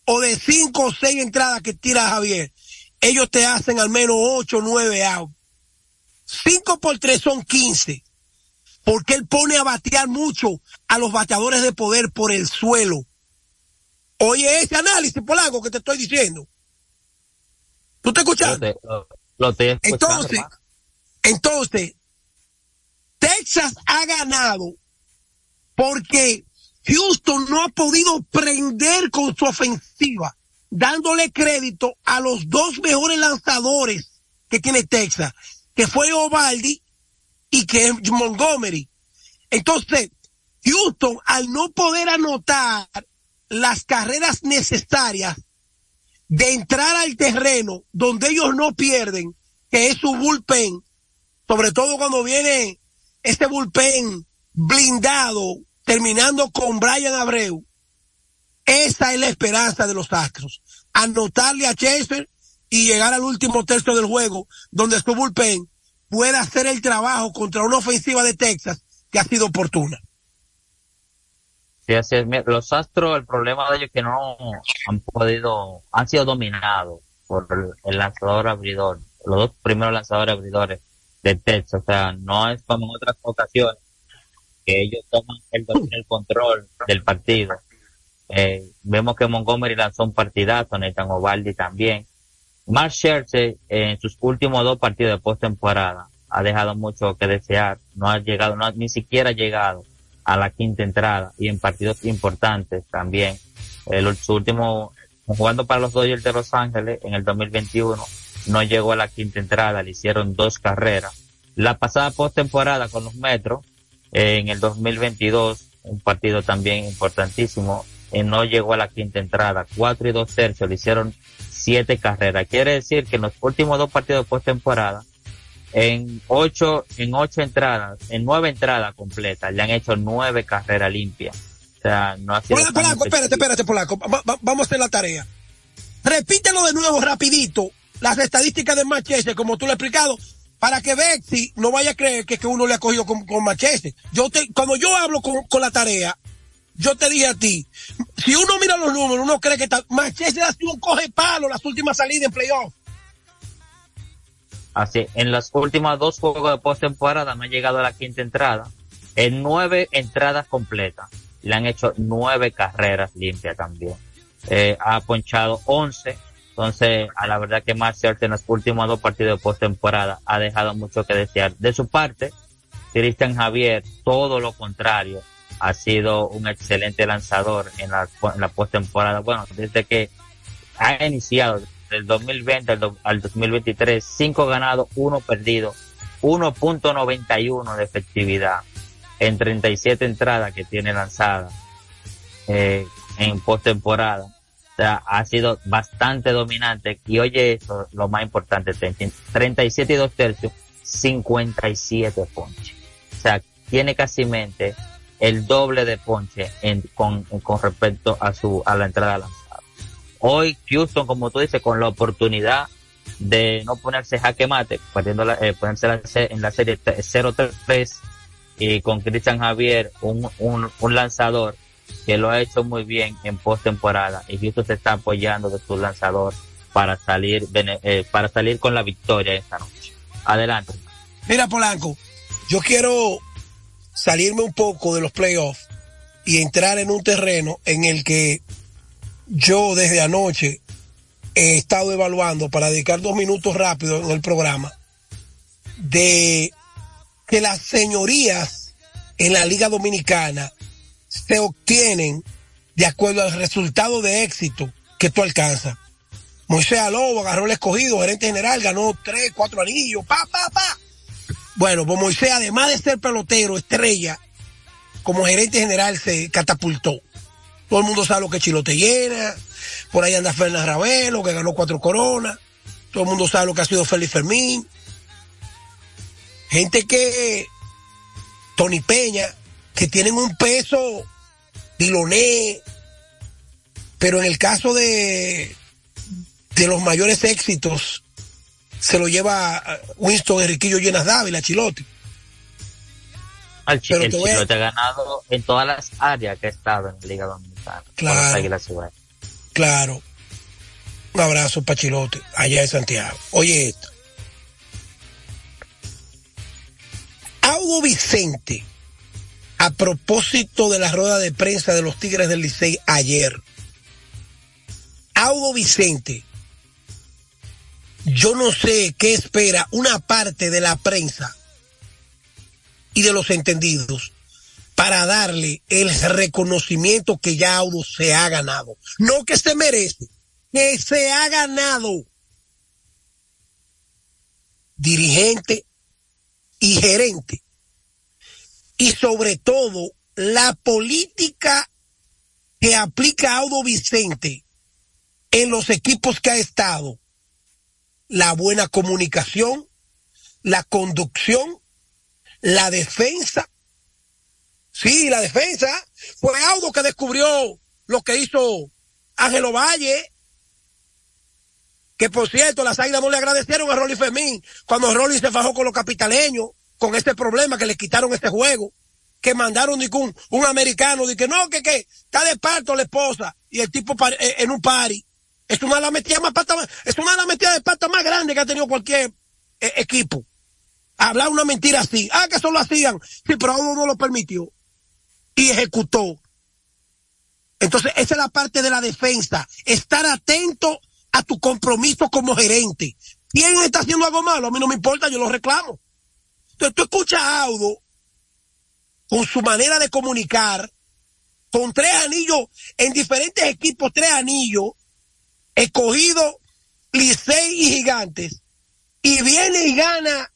o de 5 o 6 entradas que tira Javier, ellos te hacen al menos 8 o 9 outs. 5 por 3 son 15. Porque él pone a batear mucho a los bateadores de poder por el suelo. Oye ese análisis, Polanco, que te estoy diciendo. ¿Tú te escuchas? Lo, Entonces, hermano. entonces, Texas ha ganado porque Houston no ha podido prender con su ofensiva, dándole crédito a los dos mejores lanzadores que tiene Texas, que fue Ovaldi y que es Montgomery. Entonces, Houston, al no poder anotar las carreras necesarias de entrar al terreno donde ellos no pierden, que es su bullpen, sobre todo cuando viene este bullpen blindado, terminando con Brian Abreu. Esa es la esperanza de los Astros. Anotarle a Chester y llegar al último tercio del juego, donde su bullpen pueda hacer el trabajo contra una ofensiva de Texas que ha sido oportuna. Sí, así es. Los Astros, el problema de ellos es que no han podido, han sido dominados por el, lanzador abridor, los dos primeros lanzadores abridores de Texas. O sea, no es como en otras ocasiones que ellos toman el control del partido. Eh, vemos que Montgomery lanzó un partidazo, Nathan Ovaldi también. Mark Scherzer en sus últimos dos partidos de postemporada ha dejado mucho que desear. No ha llegado, no ha, ni siquiera llegado a la quinta entrada y en partidos importantes también. El, su último, jugando para los Dodgers de Los Ángeles en el 2021, no llegó a la quinta entrada, le hicieron dos carreras. La pasada postemporada con los Metros, eh, en el 2022, un partido también importantísimo, eh, no llegó a la quinta entrada, cuatro y dos tercios, le hicieron siete carreras. Quiere decir que en los últimos dos partidos de postemporada, en ocho, en ocho entradas, en nueve entradas completas, le han hecho nueve carreras limpias. O sea, no ha sido Polanco, espérate, espérate. Va- va- vamos a hacer la tarea. Repítelo de nuevo rapidito, las estadísticas de Manchester, como tú lo has explicado, para que Bexy no vaya a creer que, que uno le ha cogido con, con Manchester. Yo te, cuando yo hablo con, con la tarea, yo te dije a ti, si uno mira los números, uno cree que está, Manchester ha sido un coge palo las últimas salidas en playoff. Así, en las últimas dos juegos de postemporada no ha llegado a la quinta entrada. En nueve entradas completas le han hecho nueve carreras limpias también. Eh, ha ponchado once. Entonces, a la verdad que Scherzer en los últimos dos partidos de postemporada ha dejado mucho que desear. De su parte, Cristian Javier, todo lo contrario, ha sido un excelente lanzador en la, en la postemporada. Bueno, desde que ha iniciado del 2020 al, al 2023, 5 ganados, 1 perdido, 1.91 de efectividad en 37 entradas que tiene lanzadas eh, en postemporada. O sea, ha sido bastante dominante y oye eso, lo más importante, 37 y 2 tercios, 57 ponches. O sea, tiene casi mente el doble de ponche en, con, con respecto a su, a la entrada lanzada. Hoy Houston, como tú dices, con la oportunidad de no ponerse jaque mate, perdiendo la, eh, ponerse en la serie 0-3 y con Cristian Javier, un, un, un lanzador que lo ha hecho muy bien en postemporada y Houston se está apoyando de su lanzador para salir eh, para salir con la victoria esta noche. Adelante. Mira, Polanco, yo quiero salirme un poco de los playoffs y entrar en un terreno en el que yo desde anoche he estado evaluando para dedicar dos minutos rápido en el programa de que las señorías en la Liga Dominicana se obtienen de acuerdo al resultado de éxito que tú alcanzas. Moisés Alobo agarró el escogido, gerente general, ganó tres, cuatro anillos, pa, pa, pa. Bueno, pues Moisés, además de ser pelotero, estrella, como gerente general se catapultó. Todo el mundo sabe lo que Chilote llena. Por ahí anda Fernández Ravelo, que ganó cuatro coronas. Todo el mundo sabe lo que ha sido Félix Fermín. Gente que, Tony Peña, que tienen un peso, Diloné. Pero en el caso de, de los mayores éxitos, se lo lleva Winston Enriquillo Llenas Dávila, Chilote. Pero el te voy a- Chicote ha ganado en todas las áreas que ha estado en la Liga Dominicana. Claro. Claro. Un abrazo, Pachilote, allá en Santiago. Oye esto. Audo Vicente, a propósito de la rueda de prensa de los Tigres del Licey ayer. Audo Vicente, yo no sé qué espera una parte de la prensa y de los entendidos para darle el reconocimiento que ya Audo se ha ganado. No que se merece, que se ha ganado. Dirigente y gerente. Y sobre todo, la política que aplica Audo Vicente en los equipos que ha estado. La buena comunicación, la conducción, la defensa. Sí, la defensa. Fue Audo que descubrió lo que hizo Ángelo Valle. Que por cierto, las águilas no le agradecieron a Rolly Fermín cuando Rolly se fajó con los capitaleños, con este problema que le quitaron este juego, que mandaron un, un americano, de que no, que, que está de parto la esposa, y el tipo eh, en un party. Es una de las metidas más es una de de pata más grandes que ha tenido cualquier eh, equipo. Hablar una mentira así. Ah, que eso lo hacían. Sí, pero uno no lo permitió. Y ejecutó. Entonces, esa es la parte de la defensa. Estar atento a tu compromiso como gerente. ¿Quién está haciendo algo malo? A mí no me importa, yo lo reclamo. Entonces, tú escuchas a Audo con su manera de comunicar, con tres anillos en diferentes equipos, tres anillos, escogido Licey y Gigantes, y viene y gana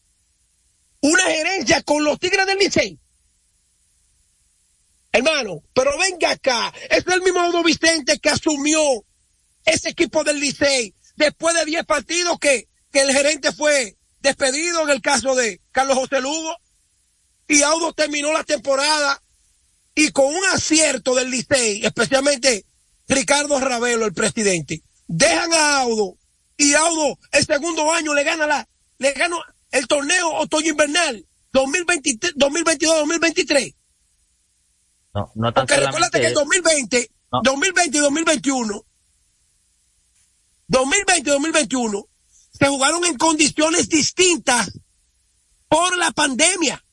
una gerencia con los Tigres del Licey. Hermano, pero venga acá, es el mismo Audo Vicente que asumió ese equipo del Licey después de 10 partidos que, que el gerente fue despedido en el caso de Carlos José Lugo y Audo terminó la temporada y con un acierto del Licey, especialmente Ricardo Ravelo, el presidente, dejan a Audo y Audo el segundo año le gana la, le gana el torneo otoño invernal 2022-2023. No, no tan Porque recuérdate que el solamente 2020, 2020 y 2021, 2020 y 2021, se jugaron en condiciones distintas por la pandemia.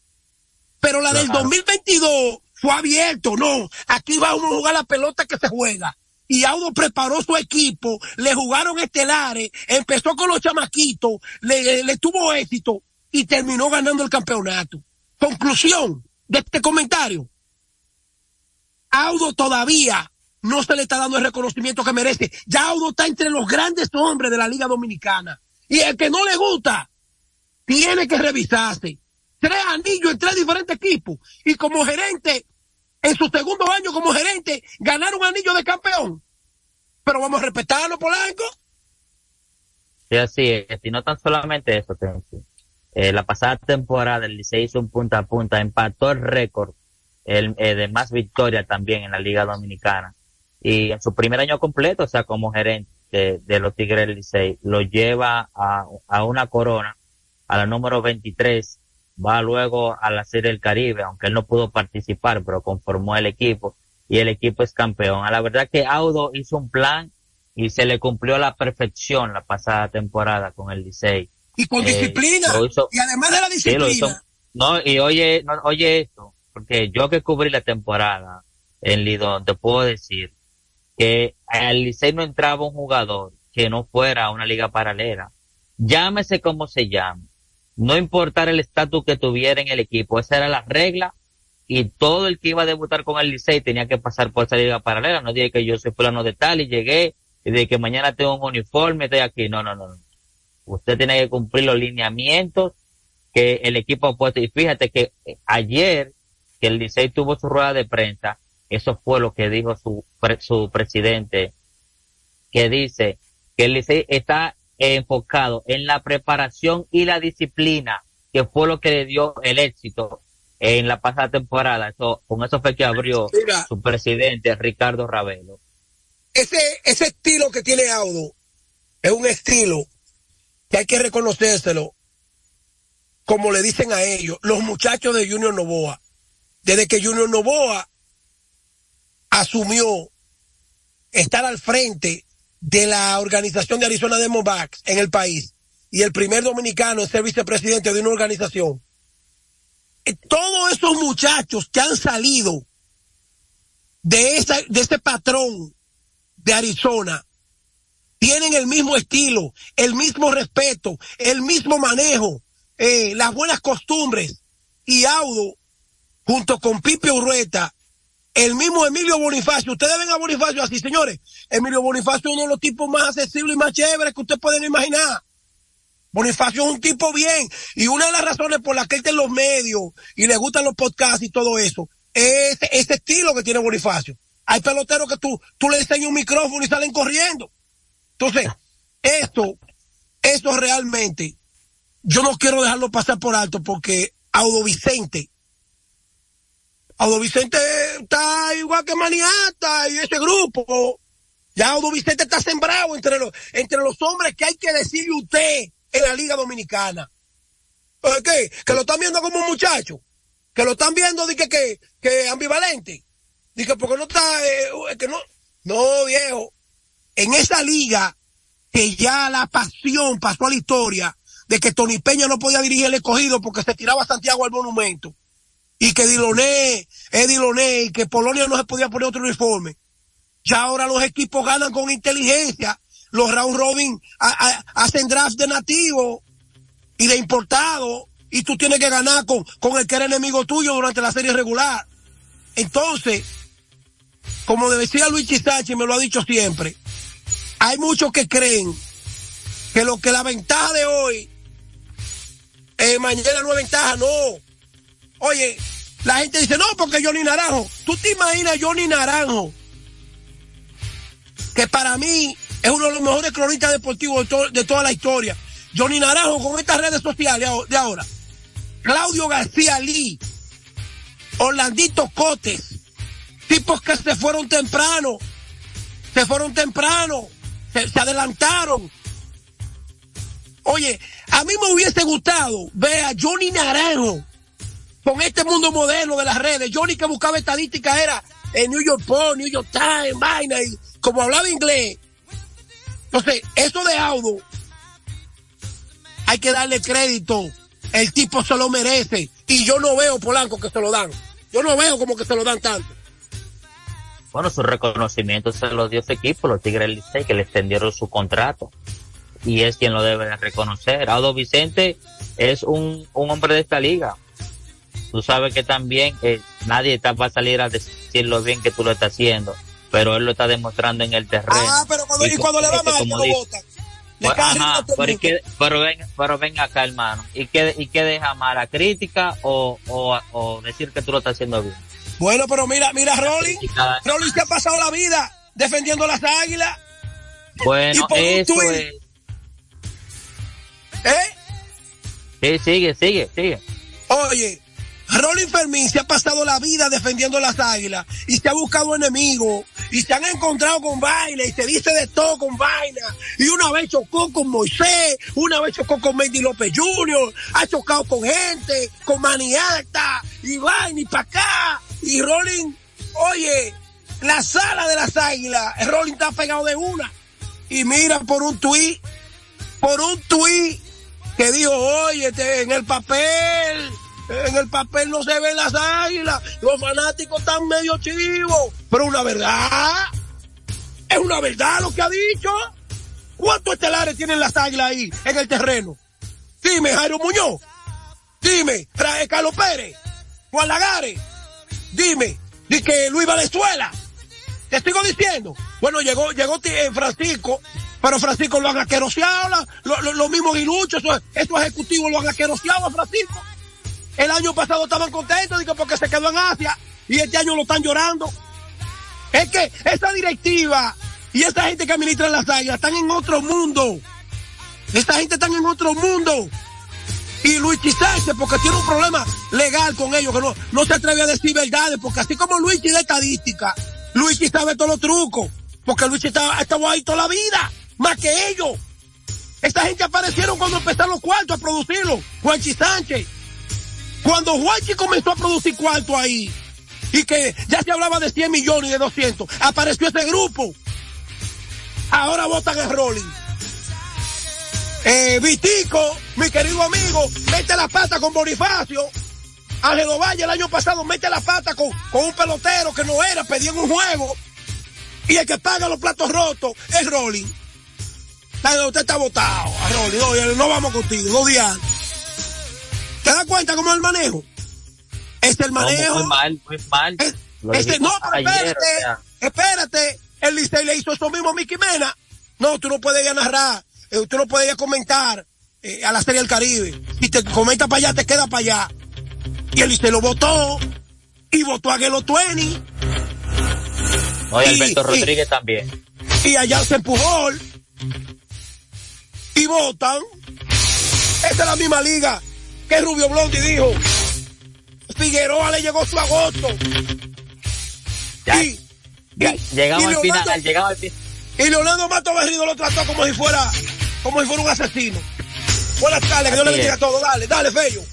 Pero la del Claro. 2022 fue abierto, no. Aquí vamos a jugar la pelota que se juega. Y Audo preparó su equipo, le jugaron estelares, empezó con los chamaquitos, le, le tuvo éxito y terminó ganando el campeonato. Conclusión de este comentario. Audo todavía no se le está dando el reconocimiento que merece. Ya Audo está entre los grandes hombres de la Liga Dominicana. Y el que no le gusta, tiene que revisarse. Tres anillos en tres diferentes equipos. Y como gerente, en su segundo año como gerente, ganar un anillo de campeón. Pero vamos a respetarlo, Polanco. Sí, así es. Y no tan solamente eso. Eh, la pasada temporada el Licey hizo un punta a punta, empató el récord el, eh, de más victorias también en la Liga Dominicana. Y en su primer año completo, o sea, como gerente de, de los Tigres del Licey, lo lleva a, a una corona, a la número 23, va luego a la Serie del Caribe, aunque él no pudo participar, pero conformó el equipo y el equipo es campeón. A la verdad que Audo hizo un plan y se le cumplió a la perfección la pasada temporada con el Licey. Y con Eh, disciplina. hizo- y además de la disciplina. hizo. No, y oye, no, oye esto, porque yo que cubrí la temporada en Lidón, te puedo decir que al Licey no entraba un jugador que no fuera a una liga paralela. Llámese como se llame. No importar el estatus que tuviera en el equipo, esa era la regla y todo el que iba a debutar con el Licey tenía que pasar por esa liga paralela. No dije que yo soy fulano de tal y llegué y de que mañana tengo un uniforme, estoy aquí. No, no, no. Usted tiene que cumplir los lineamientos que el equipo ha puesto. Y fíjate que eh, ayer que el Licey tuvo su rueda de prensa, eso fue lo que dijo su, su presidente, que dice que el Licey está enfocado en la preparación y la disciplina, que fue lo que le dio el éxito en la pasada temporada. Eso, con eso fue que abrió Mira. su presidente, Ricardo Ravelo. ese, ese estilo que tiene Audo es un estilo que hay que reconocérselo, como le dicen a ellos, los muchachos de Junior Novoa. desde que Junior Novoa asumió estar al frente de la organización de Arizona Diamondbacks en el país y el primer dominicano en ser vicepresidente de una organización. Eh, Todos esos muchachos que han salido de de ese patrón de Arizona tienen el mismo estilo, el mismo respeto, el mismo manejo, eh, las buenas costumbres y Audo junto con Pipe Urrueta el mismo Emilio Bonifacio, ustedes ven a Bonifacio así, señores. Emilio Bonifacio es uno de los tipos más accesibles y más chéveres que ustedes pueden imaginar. Bonifacio es un tipo bien. Y una de las razones por las que él está en los medios y le gustan los podcasts y todo eso, es ese estilo que tiene Bonifacio. Hay peloteros que tú, tú le enseñas un micrófono y salen corriendo. Entonces, esto, esto realmente, yo no quiero dejarlo pasar por alto porque Audo Vicente Audo Vicente está igual que Maniata y ese grupo. Ya Audo Vicente está sembrado entre los, entre los hombres que hay que decirle usted en la Liga Dominicana. ¿Por qué? Que lo están viendo como un muchacho. Que lo están viendo de que, que, que ambivalente. Dice porque no está, eh, que no. No, viejo. En esa liga que ya la pasión pasó a la historia de que Tony Peña no podía dirigir el escogido porque se tiraba Santiago al monumento y que Diloné es Diloné y que Polonia no se podía poner otro uniforme. Ya ahora los equipos ganan con inteligencia. Los round robin hacen draft de nativo y de importado y tú tienes que ganar con, el que era enemigo tuyo durante la serie regular. Entonces, como decía Luis Chisachi, me lo ha dicho siempre, hay muchos que creen que lo que la ventaja de hoy, eh, mañana no es ventaja, no. Oye, la gente dice, no, porque Johnny Naranjo. ¿Tú te imaginas Johnny Naranjo? Que para mí es uno de los mejores cronistas deportivos de, to- de toda la historia. Johnny Naranjo con estas redes sociales de ahora. Claudio García Lee. Orlandito Cotes. Tipos que se fueron temprano. Se fueron temprano. Se, se adelantaron. Oye, a mí me hubiese gustado ver a Johnny Naranjo con este mundo moderno de las redes. Johnny que buscaba estadística era en New York Post, New York Times, vaina, y como hablaba inglés. Entonces, eso de Audo, hay que darle crédito. El tipo se lo merece. Y yo no veo, Polanco, que se lo dan. Yo no veo como que se lo dan tanto. Bueno, su reconocimiento se lo dio ese equipo, los Tigres Licey, que le extendieron su contrato. Y es quien lo debe de reconocer. Audo Vicente es un, un hombre de esta liga. Tú sabes que también eh, nadie está, va a salir a decir lo bien que tú lo estás haciendo, pero él lo está demostrando en el terreno. Ah, pero cuando, y cuando le va mal, como lo. Le Pues, ajá, pero, ¿y mundo. qué- pero ven, pero ven acá, hermano. ¿Y qué, y qué deja mal? ¿La crítica o, o, o decir que tú lo estás haciendo bien? Bueno, pero mira, mira, Rolling. Rolling se ha pasado la vida defendiendo las águilas. Bueno, eso es. ¿Eh? Sí, sigue, sigue, sigue. Oye, Rolling Fermín se ha pasado la vida defendiendo las águilas y se ha buscado enemigos y se han encontrado con vaina y se dice de todo con vaina. Y una vez chocó con Moisés, una vez chocó con Mendy López Jr., ha chocado con gente, con Maniata y vaina y para acá. Y Rolling, oye, la sala de las águilas, Rolling está pegado de una. Y mira por un tuit, por un tuit que dijo, oye, en el papel, en el papel no se ven las águilas, los fanáticos están medio chivos, pero una verdad, es una verdad lo que ha dicho. ¿Cuántos estelares tienen las águilas ahí en el terreno? Dime, Jairo Muñoz, dime, Ra- Carlos Pérez, Juan Lagares, dime, di que Luis Valenzuela, te sigo diciendo. Bueno, llegó, llegó eh, Francisco, pero Francisco lo han aqueroseado, la- lo, lo, lo mismo Guilucho, esos, esos ejecutivos lo han aqueroseado a Francisco. El año pasado estaban contentos porque se quedó en Asia y este año lo están llorando. Es que esa directiva y esa gente que administra las águilas están en otro mundo. Esta gente están en otro mundo. Y Luigi Sánchez, porque tiene un problema legal con ellos, que no, no se atreve a decir verdades, porque así como Luigi de estadística, Luigi sabe todos los trucos, porque Luigi estaba, estaba ahí toda la vida, más que ellos. Esta gente aparecieron cuando empezaron los cuartos a producirlo, Juanchi Sánchez. Cuando Juanchi comenzó a producir cuarto ahí, y que ya se hablaba de 100 millones y de 200, apareció ese grupo. Ahora votan a Rolling. Eh, Vitico, mi querido amigo, mete la pata con Bonifacio. Ángel Valle el año pasado mete la pata con, con un pelotero que no era, pedían un juego. Y el que paga los platos rotos es Rolling. Usted está votado Rolling. No vamos contigo, dos días. ¿Te das cuenta cómo es el manejo? Es el manejo. muy mal, muy mal. Este, no, pero espérate, o sea. espérate. El Licey le hizo eso mismo a Mickey Mena. No, tú no puedes ir a narrar, eh, tú no puedes ir a comentar eh, a la Serie del Caribe. Si te comenta para allá, te queda para allá. Y el Licey lo votó y votó a Gelo Tueni No, y Y- Alberto y- Rodríguez también. y allá se empujó y votan. Esta es la misma liga que Rubio Blondi dijo. Figueroa le llegó su agosto. Ya, y, ya, llegamos y al Leonardo- final, llegamos al final. y Leonardo Mato Berrido lo trató como si fuera, como si fuera un asesino. Buenas tardes, que Dios le bendiga a todos. Dale, dale, Fello.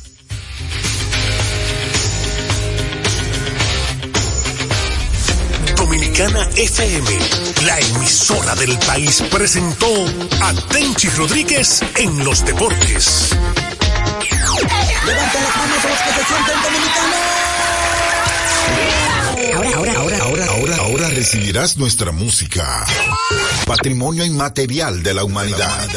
Dominicana FM, la emisora del país, presentó a Tenchi Rodríguez en los deportes. Levanta las manos a los que se sienten dominicanos. Ahora, ahora, ahora, ahora, ahora, ahora recibirás nuestra música. Patrimonio inmaterial de la humanidad.